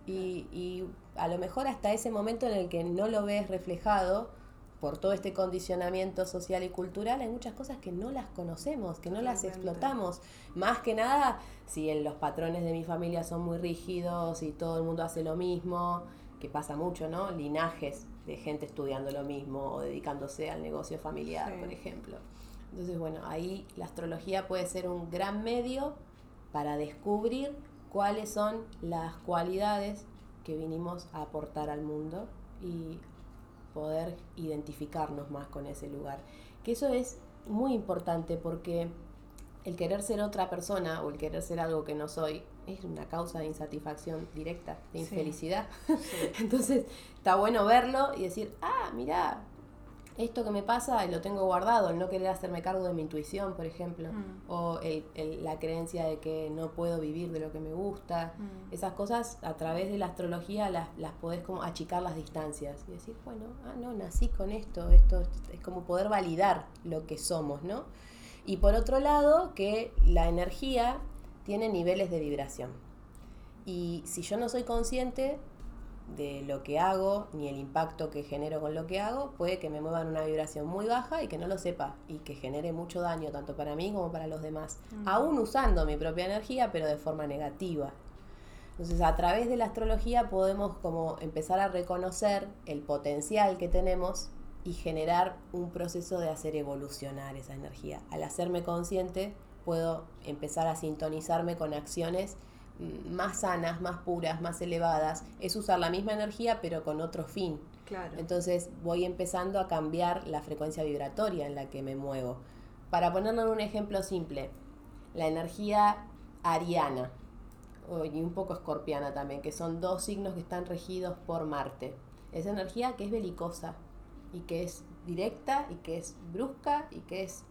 Y, y a lo mejor hasta ese momento en el que no lo ves reflejado por todo este condicionamiento social y cultural, hay muchas cosas que no las conocemos, que no las explotamos. Más que nada, si en los patrones de mi familia son muy rígidos y todo el mundo hace lo mismo, que pasa mucho, ¿no? Linajes de gente estudiando lo mismo o dedicándose al negocio familiar, por ejemplo. Entonces, bueno, ahí la astrología puede ser un gran medio para descubrir cuáles son las cualidades que vinimos a aportar al mundo y poder identificarnos más con ese lugar. Que eso es muy importante porque el querer ser otra persona o el querer ser algo que no soy es una causa de insatisfacción directa, de infelicidad. Entonces está bueno verlo y decir, ah, mira, esto que me pasa lo tengo guardado, el no querer hacerme cargo de mi intuición, por ejemplo, mm. o el, la creencia de que no puedo vivir de lo que me gusta. Mm. Esas cosas a través de la astrología las, las podés como achicar las distancias y decir, bueno, ah, no, nací con esto, esto es como poder validar lo que somos, ¿no? Y por otro lado, que la energía tiene niveles de vibración. Y si yo no soy consciente de lo que hago, ni el impacto que genero con lo que hago, puede que me mueva en una vibración muy baja y que no lo sepa y que genere mucho daño tanto para mí como para los demás, aún usando mi propia energía, pero de forma negativa. Entonces, a través de la astrología podemos como empezar a reconocer el potencial que tenemos y generar un proceso de hacer evolucionar esa energía. Al hacerme consciente, puedo empezar a sintonizarme con acciones más sanas, más puras, más elevadas. Es usar la misma energía pero con otro fin. Claro. Entonces voy empezando a cambiar la frecuencia vibratoria en la que me muevo. Para ponerlo en un ejemplo simple, la energía ariana y un poco escorpiana también, que son dos signos que están regidos por Marte. Esa energía que es belicosa y que es directa y que es brusca y que es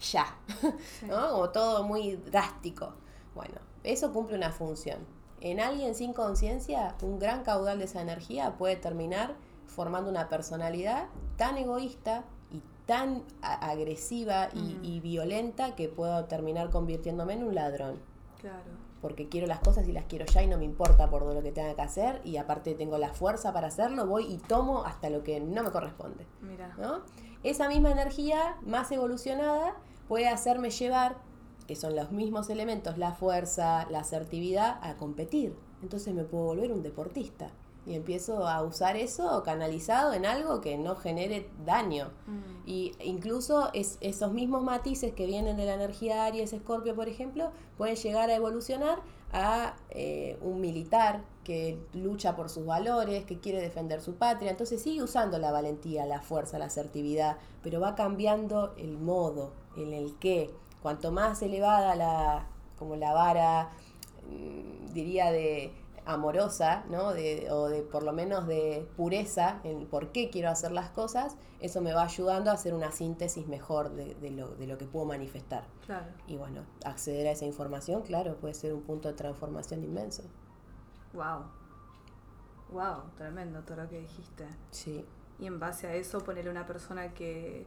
ya, ¿no? Como todo muy drástico. Bueno, eso cumple una función. En alguien sin conciencia, un gran caudal de esa energía puede terminar formando una personalidad tan egoísta y tan agresiva y, y, violenta que puedo terminar convirtiéndome en un ladrón. Claro. Porque quiero las cosas y las quiero ya y no me importa por lo que tenga que hacer y aparte tengo la fuerza para hacerlo, voy y tomo hasta lo que no me corresponde. Mira. ¿no? Esa misma energía más evolucionada puede hacerme llevar, que son los mismos elementos, la fuerza, la asertividad, a competir. Entonces me puedo volver un deportista y empiezo a usar eso canalizado en algo que no genere daño. Mm. Y incluso es, esos mismos matices que vienen de la energía Aries, Escorpio, por ejemplo, pueden llegar a evolucionar a eh, un militar que lucha por sus valores, que quiere defender su patria. Entonces sigue usando la valentía, la fuerza, la asertividad, pero va cambiando el modo en el que, cuanto más elevada la, como la vara, mm, diría de amorosa, ¿no? De, o de por lo menos de pureza en por qué quiero hacer las cosas, eso me va ayudando a hacer una síntesis mejor de, de, lo, de lo que puedo manifestar. Claro. Y bueno, acceder a esa información, claro, puede ser un punto de transformación inmenso. Wow. Wow, tremendo todo lo que dijiste. Sí. Y en base a eso ponerle una persona que,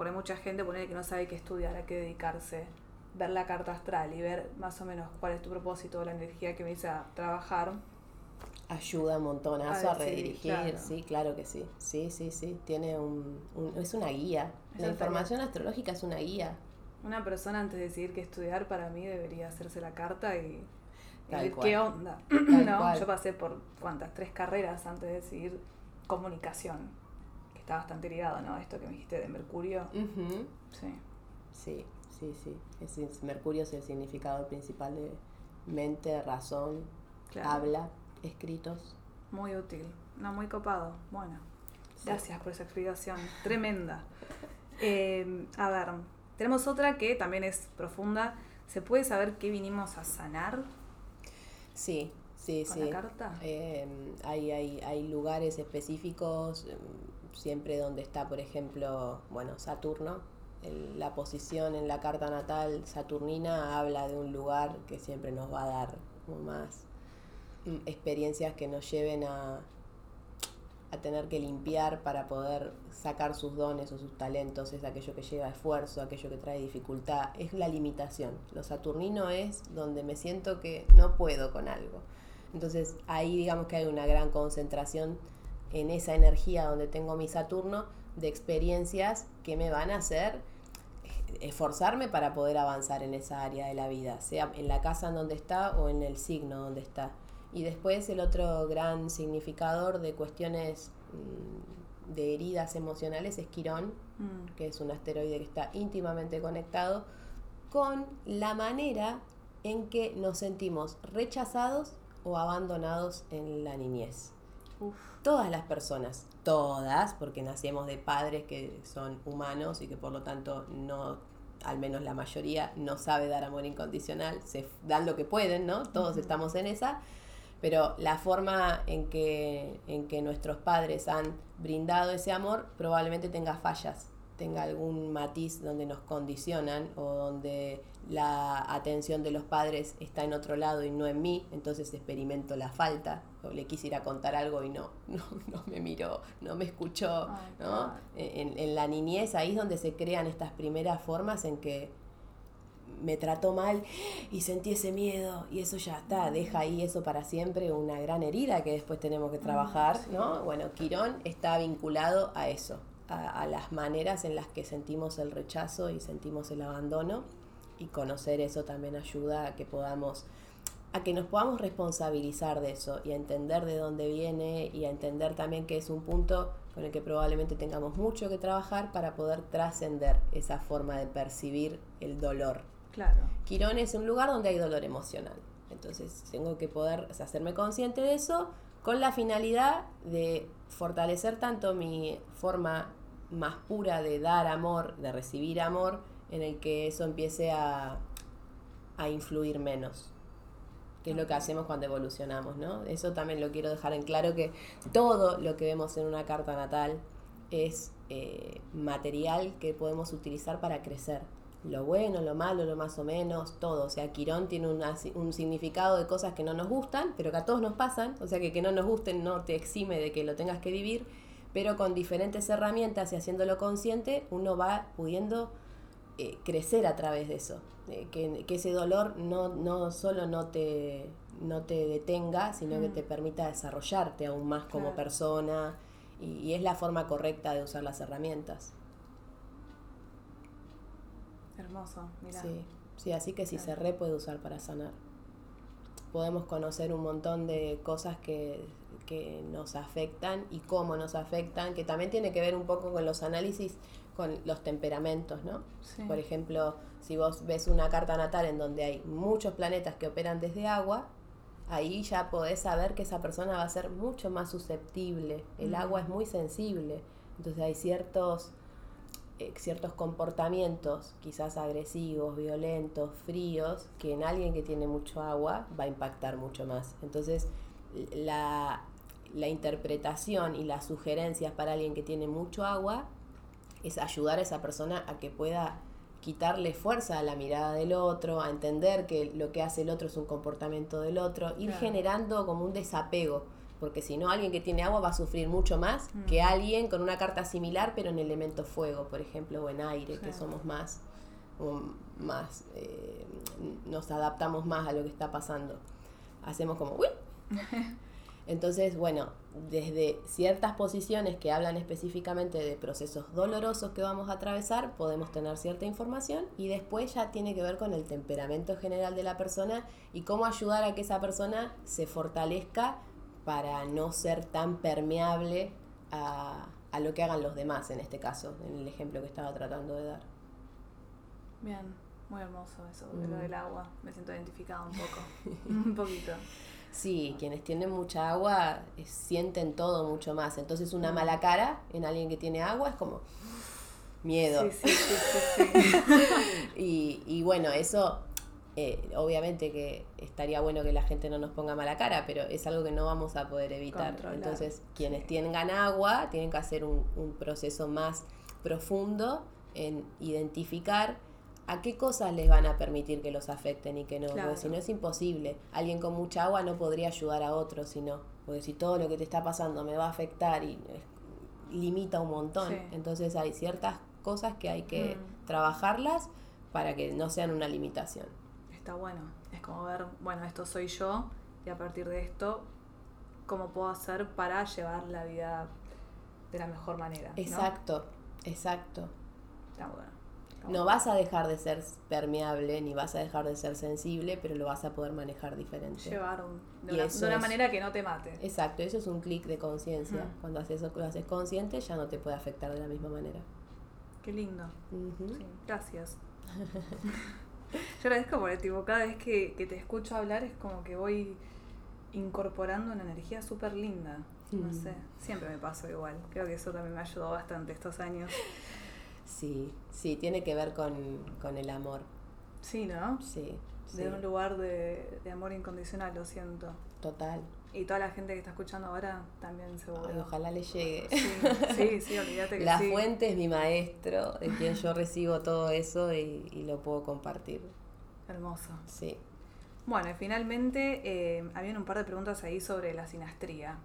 por mucha gente, ponerle que no sabe qué estudiar, a qué dedicarse ver la carta astral y ver más o menos cuál es tu propósito, la energía que me dice a trabajar. Ayuda un montonazo a, redirigir, sí claro. que sí. Sí, sí, sí. Tiene un, es una guía. la información astrológica es una guía. Una persona antes de decidir qué estudiar, para mí debería hacerse la carta y, ver qué onda. no, yo pasé por cuántas, tres carreras antes de decidir comunicación, que está bastante ligado, ¿no? Esto que me dijiste de Mercurio. Sí. Sí, sí, sí. Es, Mercurio es el significado principal de mente, razón, habla, escritos. Muy útil. No, muy copado. Bueno, gracias por esa explicación. Tremenda. Eh, a ver, tenemos otra que también es profunda. ¿Se puede saber qué vinimos a sanar? Sí, sí, ¿Con sí. la carta? Eh, hay, hay, hay lugares específicos, eh, siempre donde está, por ejemplo, bueno, Saturno. La posición en la carta natal saturnina habla de un lugar que siempre nos va a dar más experiencias que nos lleven a, a tener que limpiar para poder sacar sus dones o sus talentos, es aquello que lleva esfuerzo, aquello que trae dificultad, es la limitación. Lo saturnino es donde me siento que no puedo con algo. Entonces ahí digamos que hay una gran concentración en esa energía donde tengo mi Saturno de experiencias que me van a hacer esforzarme para poder avanzar en esa área de la vida, sea en la casa en donde está o en el signo donde está. Y después el otro gran significador de cuestiones mm, de heridas emocionales es Quirón, Mm, que es un asteroide que está íntimamente conectado con la manera en que nos sentimos rechazados o abandonados en la niñez. Uf, Todas las personas, todas, porque nacemos de padres que son humanos y que por lo tanto no, al menos la mayoría, no sabe dar amor incondicional, se dan lo que pueden, ¿no? Todos estamos en esa, pero la forma en que, en que nuestros padres han brindado ese amor probablemente tenga fallas, tenga algún matiz donde nos condicionan o donde la atención de los padres está en otro lado y no en mí, entonces experimento la falta, o le quise ir a contar algo y no, no, no me miró, no me escuchó, Ay, ¿no? En, en la niñez ahí es donde se crean estas primeras formas en que me trató mal y sentí ese miedo y eso ya está, deja ahí eso para siempre, una gran herida que después tenemos que trabajar, sí. ¿no? Bueno, Quirón está vinculado a eso, a, a las maneras en las que sentimos el rechazo y sentimos el abandono y conocer eso también ayuda a que podamos a que nos podamos responsabilizar de eso y a entender de dónde viene y a entender también que es un punto con el que probablemente tengamos mucho que trabajar para poder trascender esa forma de percibir el dolor. claro. Quirón es un lugar donde hay dolor emocional. Entonces tengo que poder o sea, hacerme consciente de eso con la finalidad de fortalecer tanto mi forma más pura de dar amor, de recibir amor, en el que eso empiece a, a influir menos que es lo que hacemos cuando evolucionamos, ¿no? Eso también lo quiero dejar en claro que todo lo que vemos en una carta natal es eh, material que podemos utilizar para crecer. Lo bueno, lo malo, lo más o menos, todo. O sea, Quirón tiene una- un significado de cosas que no nos gustan, pero que a todos nos pasan. O sea, que que no nos gusten no te exime de que lo tengas que vivir, pero con diferentes herramientas y haciéndolo consciente, uno va pudiendo eh, crecer a través de eso. Eh, que, que ese dolor no, no solo no te, no te detenga, sino que Mm. te permita desarrollarte aún más como Claro. persona. Y, y es la forma correcta de usar las herramientas. Hermoso, mira. Sí, sí, así que Claro. se re puede usar para sanar. Podemos conocer un montón de cosas que, que nos afectan y cómo nos afectan, que también tiene que ver un poco con los análisis, con los temperamentos, ¿no? Sí. Por ejemplo, si vos ves una carta natal en donde hay muchos planetas que operan desde agua, ahí ya podés saber que esa persona va a ser mucho más susceptible. El agua es muy sensible. Entonces hay ciertos, eh, ciertos comportamientos, quizás agresivos, violentos, fríos, que en alguien que tiene mucho agua va a impactar mucho más. Entonces, la, la interpretación y las sugerencias para alguien que tiene mucho agua es ayudar a esa persona a que pueda quitarle fuerza a la mirada del otro, a entender que lo que hace el otro es un comportamiento del otro, ir Claro. generando como un desapego, porque si no alguien que tiene agua va a sufrir mucho más Mm. que alguien con una carta similar pero en elemento fuego, por ejemplo, o en aire, que somos más, um, más eh, nos adaptamos más a lo que está pasando. Hacemos como, uy, entonces, bueno, desde ciertas posiciones que hablan específicamente de procesos dolorosos que vamos a atravesar, podemos tener cierta información y después ya tiene que ver con el temperamento general de la persona y cómo ayudar a que esa persona se fortalezca para no ser tan permeable a, a lo que hagan los demás, en este caso, en el ejemplo que estaba tratando de dar. Bien, muy hermoso eso de lo Mm. del agua. Me siento identificada un poco. un poquito. Sí, quienes tienen mucha agua eh, sienten todo mucho más. Entonces una mala cara en alguien que tiene agua es como miedo. Sí, sí, sí, sí, sí. Y, y bueno, eso eh, obviamente que estaría bueno que la gente no nos ponga mala cara, pero es algo que no vamos a poder evitar. Controlar, Entonces, quienes tengan agua tienen que hacer un, un proceso más profundo en identificar a qué cosas les van a permitir que los afecten y que no, Claro. porque si no es imposible. Alguien con mucha agua no podría ayudar a otro, si no, porque si todo lo que te está pasando me va a afectar y limita un montón. Sí. Entonces hay ciertas cosas que hay que Mm. trabajarlas para que no sean una limitación. Está bueno. Es como ver, bueno, esto soy yo y a partir de esto, ¿cómo puedo hacer para llevar la vida de la mejor manera? ¿no? Exacto, exacto. Está bueno. No vas a dejar de ser permeable ni vas a dejar de ser sensible, pero lo vas a poder manejar diferente. Llevar un- de, una, de una es- manera que no te mate. Exacto, eso es un clic de conciencia. Cuando haces eso, lo haces consciente, ya no te puede afectar de la misma manera. Qué lindo. Ujú. Sí, gracias. Yo agradezco porque tipo, cada vez que, que te escucho hablar es como que voy incorporando una energía súper linda. No Mm. sé, siempre me pasó igual. Creo que eso también me ayudó bastante estos años. Sí, sí, tiene que ver con, con el amor. Sí, ¿no? Sí, De sí, un lugar de, de amor incondicional, lo siento. total. Y toda la gente que está escuchando ahora también seguro. Ay, ojalá le llegue. Sí, sí, sí, olvídate que La sí. fuente es mi maestro, de quien yo recibo todo eso y, y lo puedo compartir. Hermoso. Sí. Bueno, y finalmente eh, habían un par de preguntas ahí sobre la sinastría,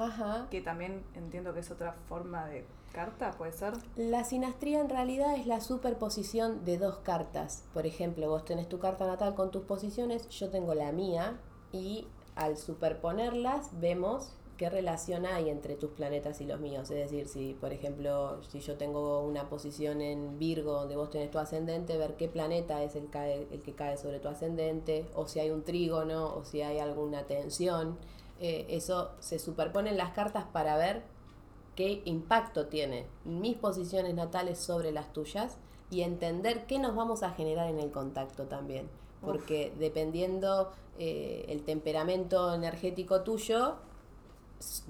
Ajá. que también entiendo que es otra forma de carta, ¿puede ser? La sinastría en realidad es la superposición de dos cartas. Por ejemplo, vos tenés tu carta natal con tus posiciones, yo tengo la mía y al superponerlas vemos qué relación hay entre tus planetas y los míos. Es decir, si por ejemplo, si yo tengo una posición en Virgo donde vos tenés tu ascendente, ver qué planeta es el, cae- el que cae sobre tu ascendente, o si hay un trígono, o si hay alguna tensión. Eh, eso se superponen las cartas para ver qué impacto tiene mis posiciones natales sobre las tuyas y entender qué nos vamos a generar en el contacto también. Porque dependiendo eh, el temperamento energético tuyo,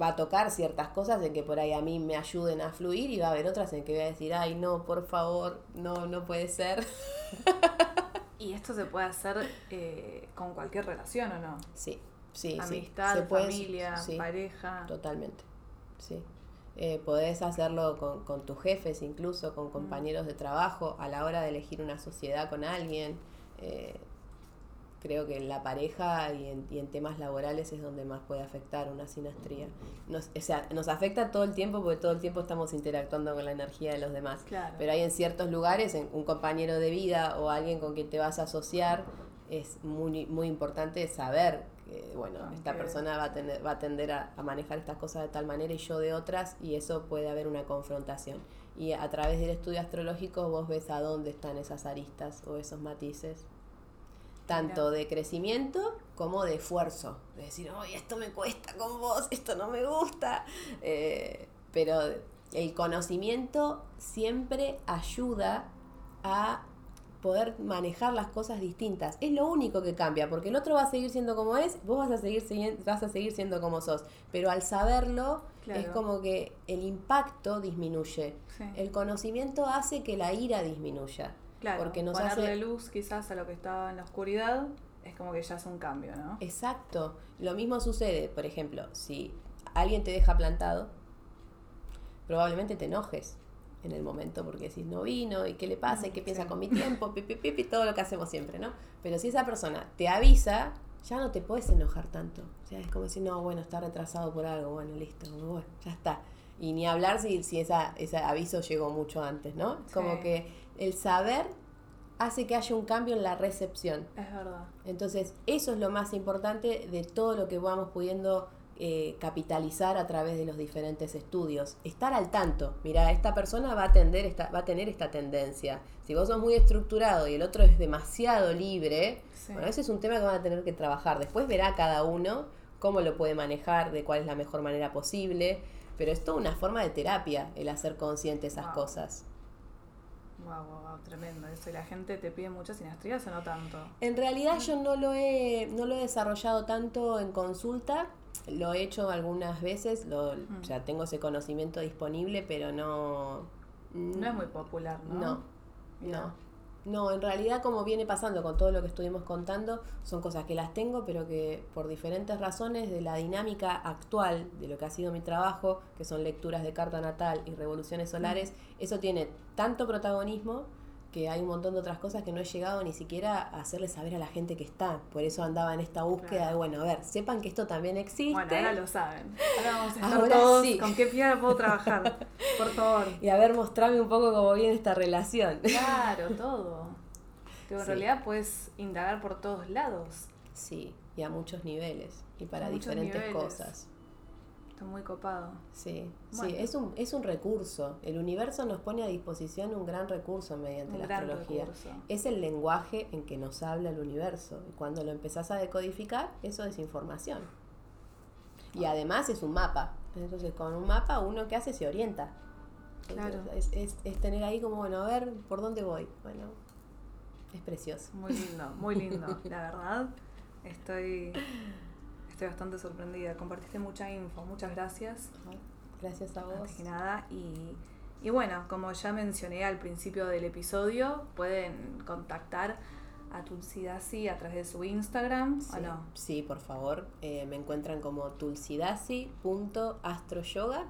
va a tocar ciertas cosas en que por ahí a mí me ayuden a fluir y va a haber otras en que voy a decir, ay, no, por favor, no, no puede ser. Y esto se puede hacer eh, con cualquier relación o no. Sí, sí, sí. Amistad, Se puede- familia, sí. pareja. Totalmente, sí. Eh, podés hacerlo con, con tus jefes, incluso Mm. con compañeros de trabajo, a la hora de elegir una sociedad con alguien. Eh, creo que en la pareja y en, y en temas laborales es donde más puede afectar una sinastría. Nos, o sea, nos afecta todo el tiempo porque todo el tiempo estamos interactuando con la energía de los demás. Claro. Pero hay en ciertos lugares, en un compañero de vida o alguien con quien te vas a asociar, es muy, muy importante saber que, bueno, Ah, esta persona va a, tener, va a tender a, a manejar estas cosas de tal manera y yo de otras, y eso puede haber una confrontación. Y a través del estudio astrológico vos ves a dónde están esas aristas o esos matices. Tanto de crecimiento como de esfuerzo. De decir, esto me cuesta con vos, esto no me gusta. Eh, pero el conocimiento siempre ayuda a poder manejar las cosas distintas. Es lo único que cambia, porque el otro va a seguir siendo como es, vos vas a seguir, segui- vas a seguir siendo como sos. Pero al saberlo, es como que el impacto disminuye. Sí. El conocimiento hace que la ira disminuya. Claro, porque nos ponerle hace- luz quizás a lo que estaba en la oscuridad es como que ya es un cambio, ¿no? Exacto. Lo mismo sucede, por ejemplo, si alguien te deja plantado, probablemente te enojes en el momento porque decís no vino y qué le pasa y qué piensa con mi tiempo, pi, pi, pi, pi, todo lo que hacemos siempre, ¿no? Pero si esa persona te avisa, ya no te puedes enojar tanto. O sea, es como decir, no, bueno, está retrasado por algo, bueno, listo, bueno, ya está. Y ni hablar si, si esa, ese aviso llegó mucho antes, ¿no? Como Sí. que el saber hace que haya un cambio en la recepción. Es verdad. Entonces, eso es lo más importante de todo lo que vamos pudiendo eh, capitalizar a través de los diferentes estudios. Estar al tanto. Mira, esta persona va a, tender esta, va a tener esta tendencia. Si vos sos muy estructurado y el otro es demasiado libre, Sí. bueno, ese es un tema que van a tener que trabajar. Después verá cada uno cómo lo puede manejar, de cuál es la mejor manera posible. Pero es toda una forma de terapia el hacer consciente esas Wow. cosas. Wow, wow, wow, tremendo eso. ¿Y la gente te pide muchas sinastrías o no tanto? En realidad yo no lo he, no lo he desarrollado tanto en consulta, lo he hecho algunas veces, lo, Mm. sea, tengo ese conocimiento disponible, pero no... No es muy popular, ¿no? No, Mira. no. No, en realidad como viene pasando con todo lo que estuvimos contando, son cosas que las tengo, pero que por diferentes razones de la dinámica actual de lo que ha sido mi trabajo, que son lecturas de carta natal y revoluciones solares, eso tiene tanto protagonismo que hay un montón de otras cosas que no he llegado ni siquiera a hacerle saber a la gente que está. Por eso andaba en esta búsqueda Claro. de, bueno, a ver, sepan que esto también existe. Bueno, ahora lo saben. Ahora vamos a estar Ahora todos sí. con qué piedra puedo trabajar. Por favor. Y a ver, mostrame un poco cómo viene esta relación. Claro, todo. Pero en Sí. realidad puedes indagar por todos lados. Sí, y a muchos niveles y para A diferentes niveles. cosas. Está muy copado. Sí, Bueno. sí, es un, es un recurso. El universo nos pone a disposición un gran recurso mediante Un la astrología. recurso. Es el lenguaje en que nos habla el universo. Y cuando lo empezás a decodificar, eso es información. Y además es un mapa. Entonces, con un mapa, uno que hace se orienta. Entonces, Claro. es, es, es tener ahí como, bueno, a ver, ¿por dónde voy? Bueno, es precioso. Muy lindo, muy lindo. La verdad, estoy, estoy bastante sorprendida. Compartiste mucha info. Muchas gracias. Gracias a vos. Antes que nada. Y, y bueno, como ya mencioné al principio del episodio, pueden contactar a Tulsi Dasi a través de su Instagram, Sí, ¿o no? sí, por favor. Eh, me encuentran como tulsidasi.astroyoga.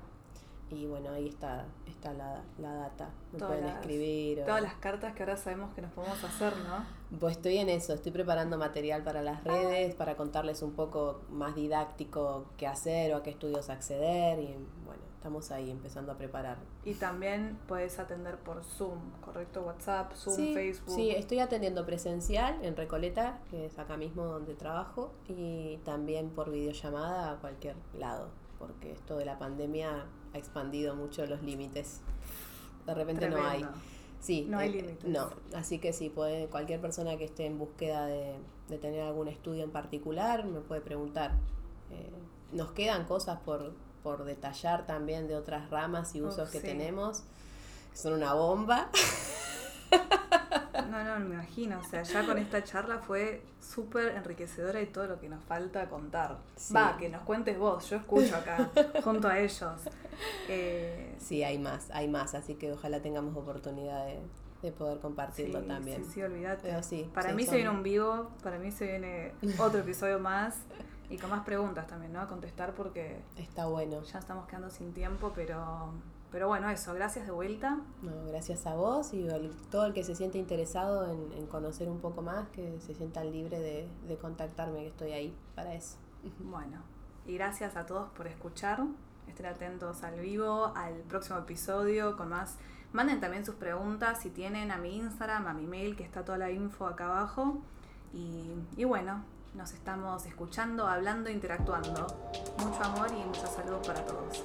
Y bueno, ahí está, está la, la data. Me Todas pueden las- escribir. o- Todas las cartas que ahora sabemos que nos podemos hacer, ¿no? Pues estoy en eso, estoy preparando material para las redes, para contarles un poco más didáctico qué hacer o a qué estudios acceder. Y bueno, estamos ahí empezando a preparar. Y también puedes atender por Zoom, ¿correcto? WhatsApp, Zoom, sí, Facebook. sí, estoy atendiendo presencial en Recoleta, que es acá mismo donde trabajo, y también por videollamada a cualquier lado, porque esto de la pandemia ha expandido mucho los límites. De repente no hay. Sí, No hay eh, límites. No, así que sí, puede, cualquier persona que esté en búsqueda de, de tener algún estudio en particular me puede preguntar. Eh, nos quedan cosas por, por detallar también de otras ramas y usos que sí. tenemos, que son una bomba. No, no, me imagino. O sea, ya con esta charla fue súper enriquecedora y todo lo que nos falta contar. Sí. Va, que nos cuentes vos, yo escucho acá, junto a ellos. Eh, Sí, hay más, hay más, así que ojalá tengamos oportunidad de, de poder compartirlo sí, también. Sí, sí, olvídate. Pero sí, para sí, mí son- se viene un vivo, para mí se viene otro episodio más y con más preguntas también, ¿no? A contestar porque Está bueno. ya estamos quedando sin tiempo, pero, pero bueno, eso, gracias de vuelta. No, gracias a vos y al- todo el que se siente interesado en, en conocer un poco más, que se sienta libre de, de contactarme, que estoy ahí para eso. Bueno, y gracias a todos por escuchar. Estén atentos al vivo, al próximo episodio con más. Manden también sus preguntas si tienen a mi Instagram, a mi mail, que está toda la info acá abajo. Y, y bueno, nos estamos escuchando, hablando, interactuando. Mucho amor y mucha salud para todos.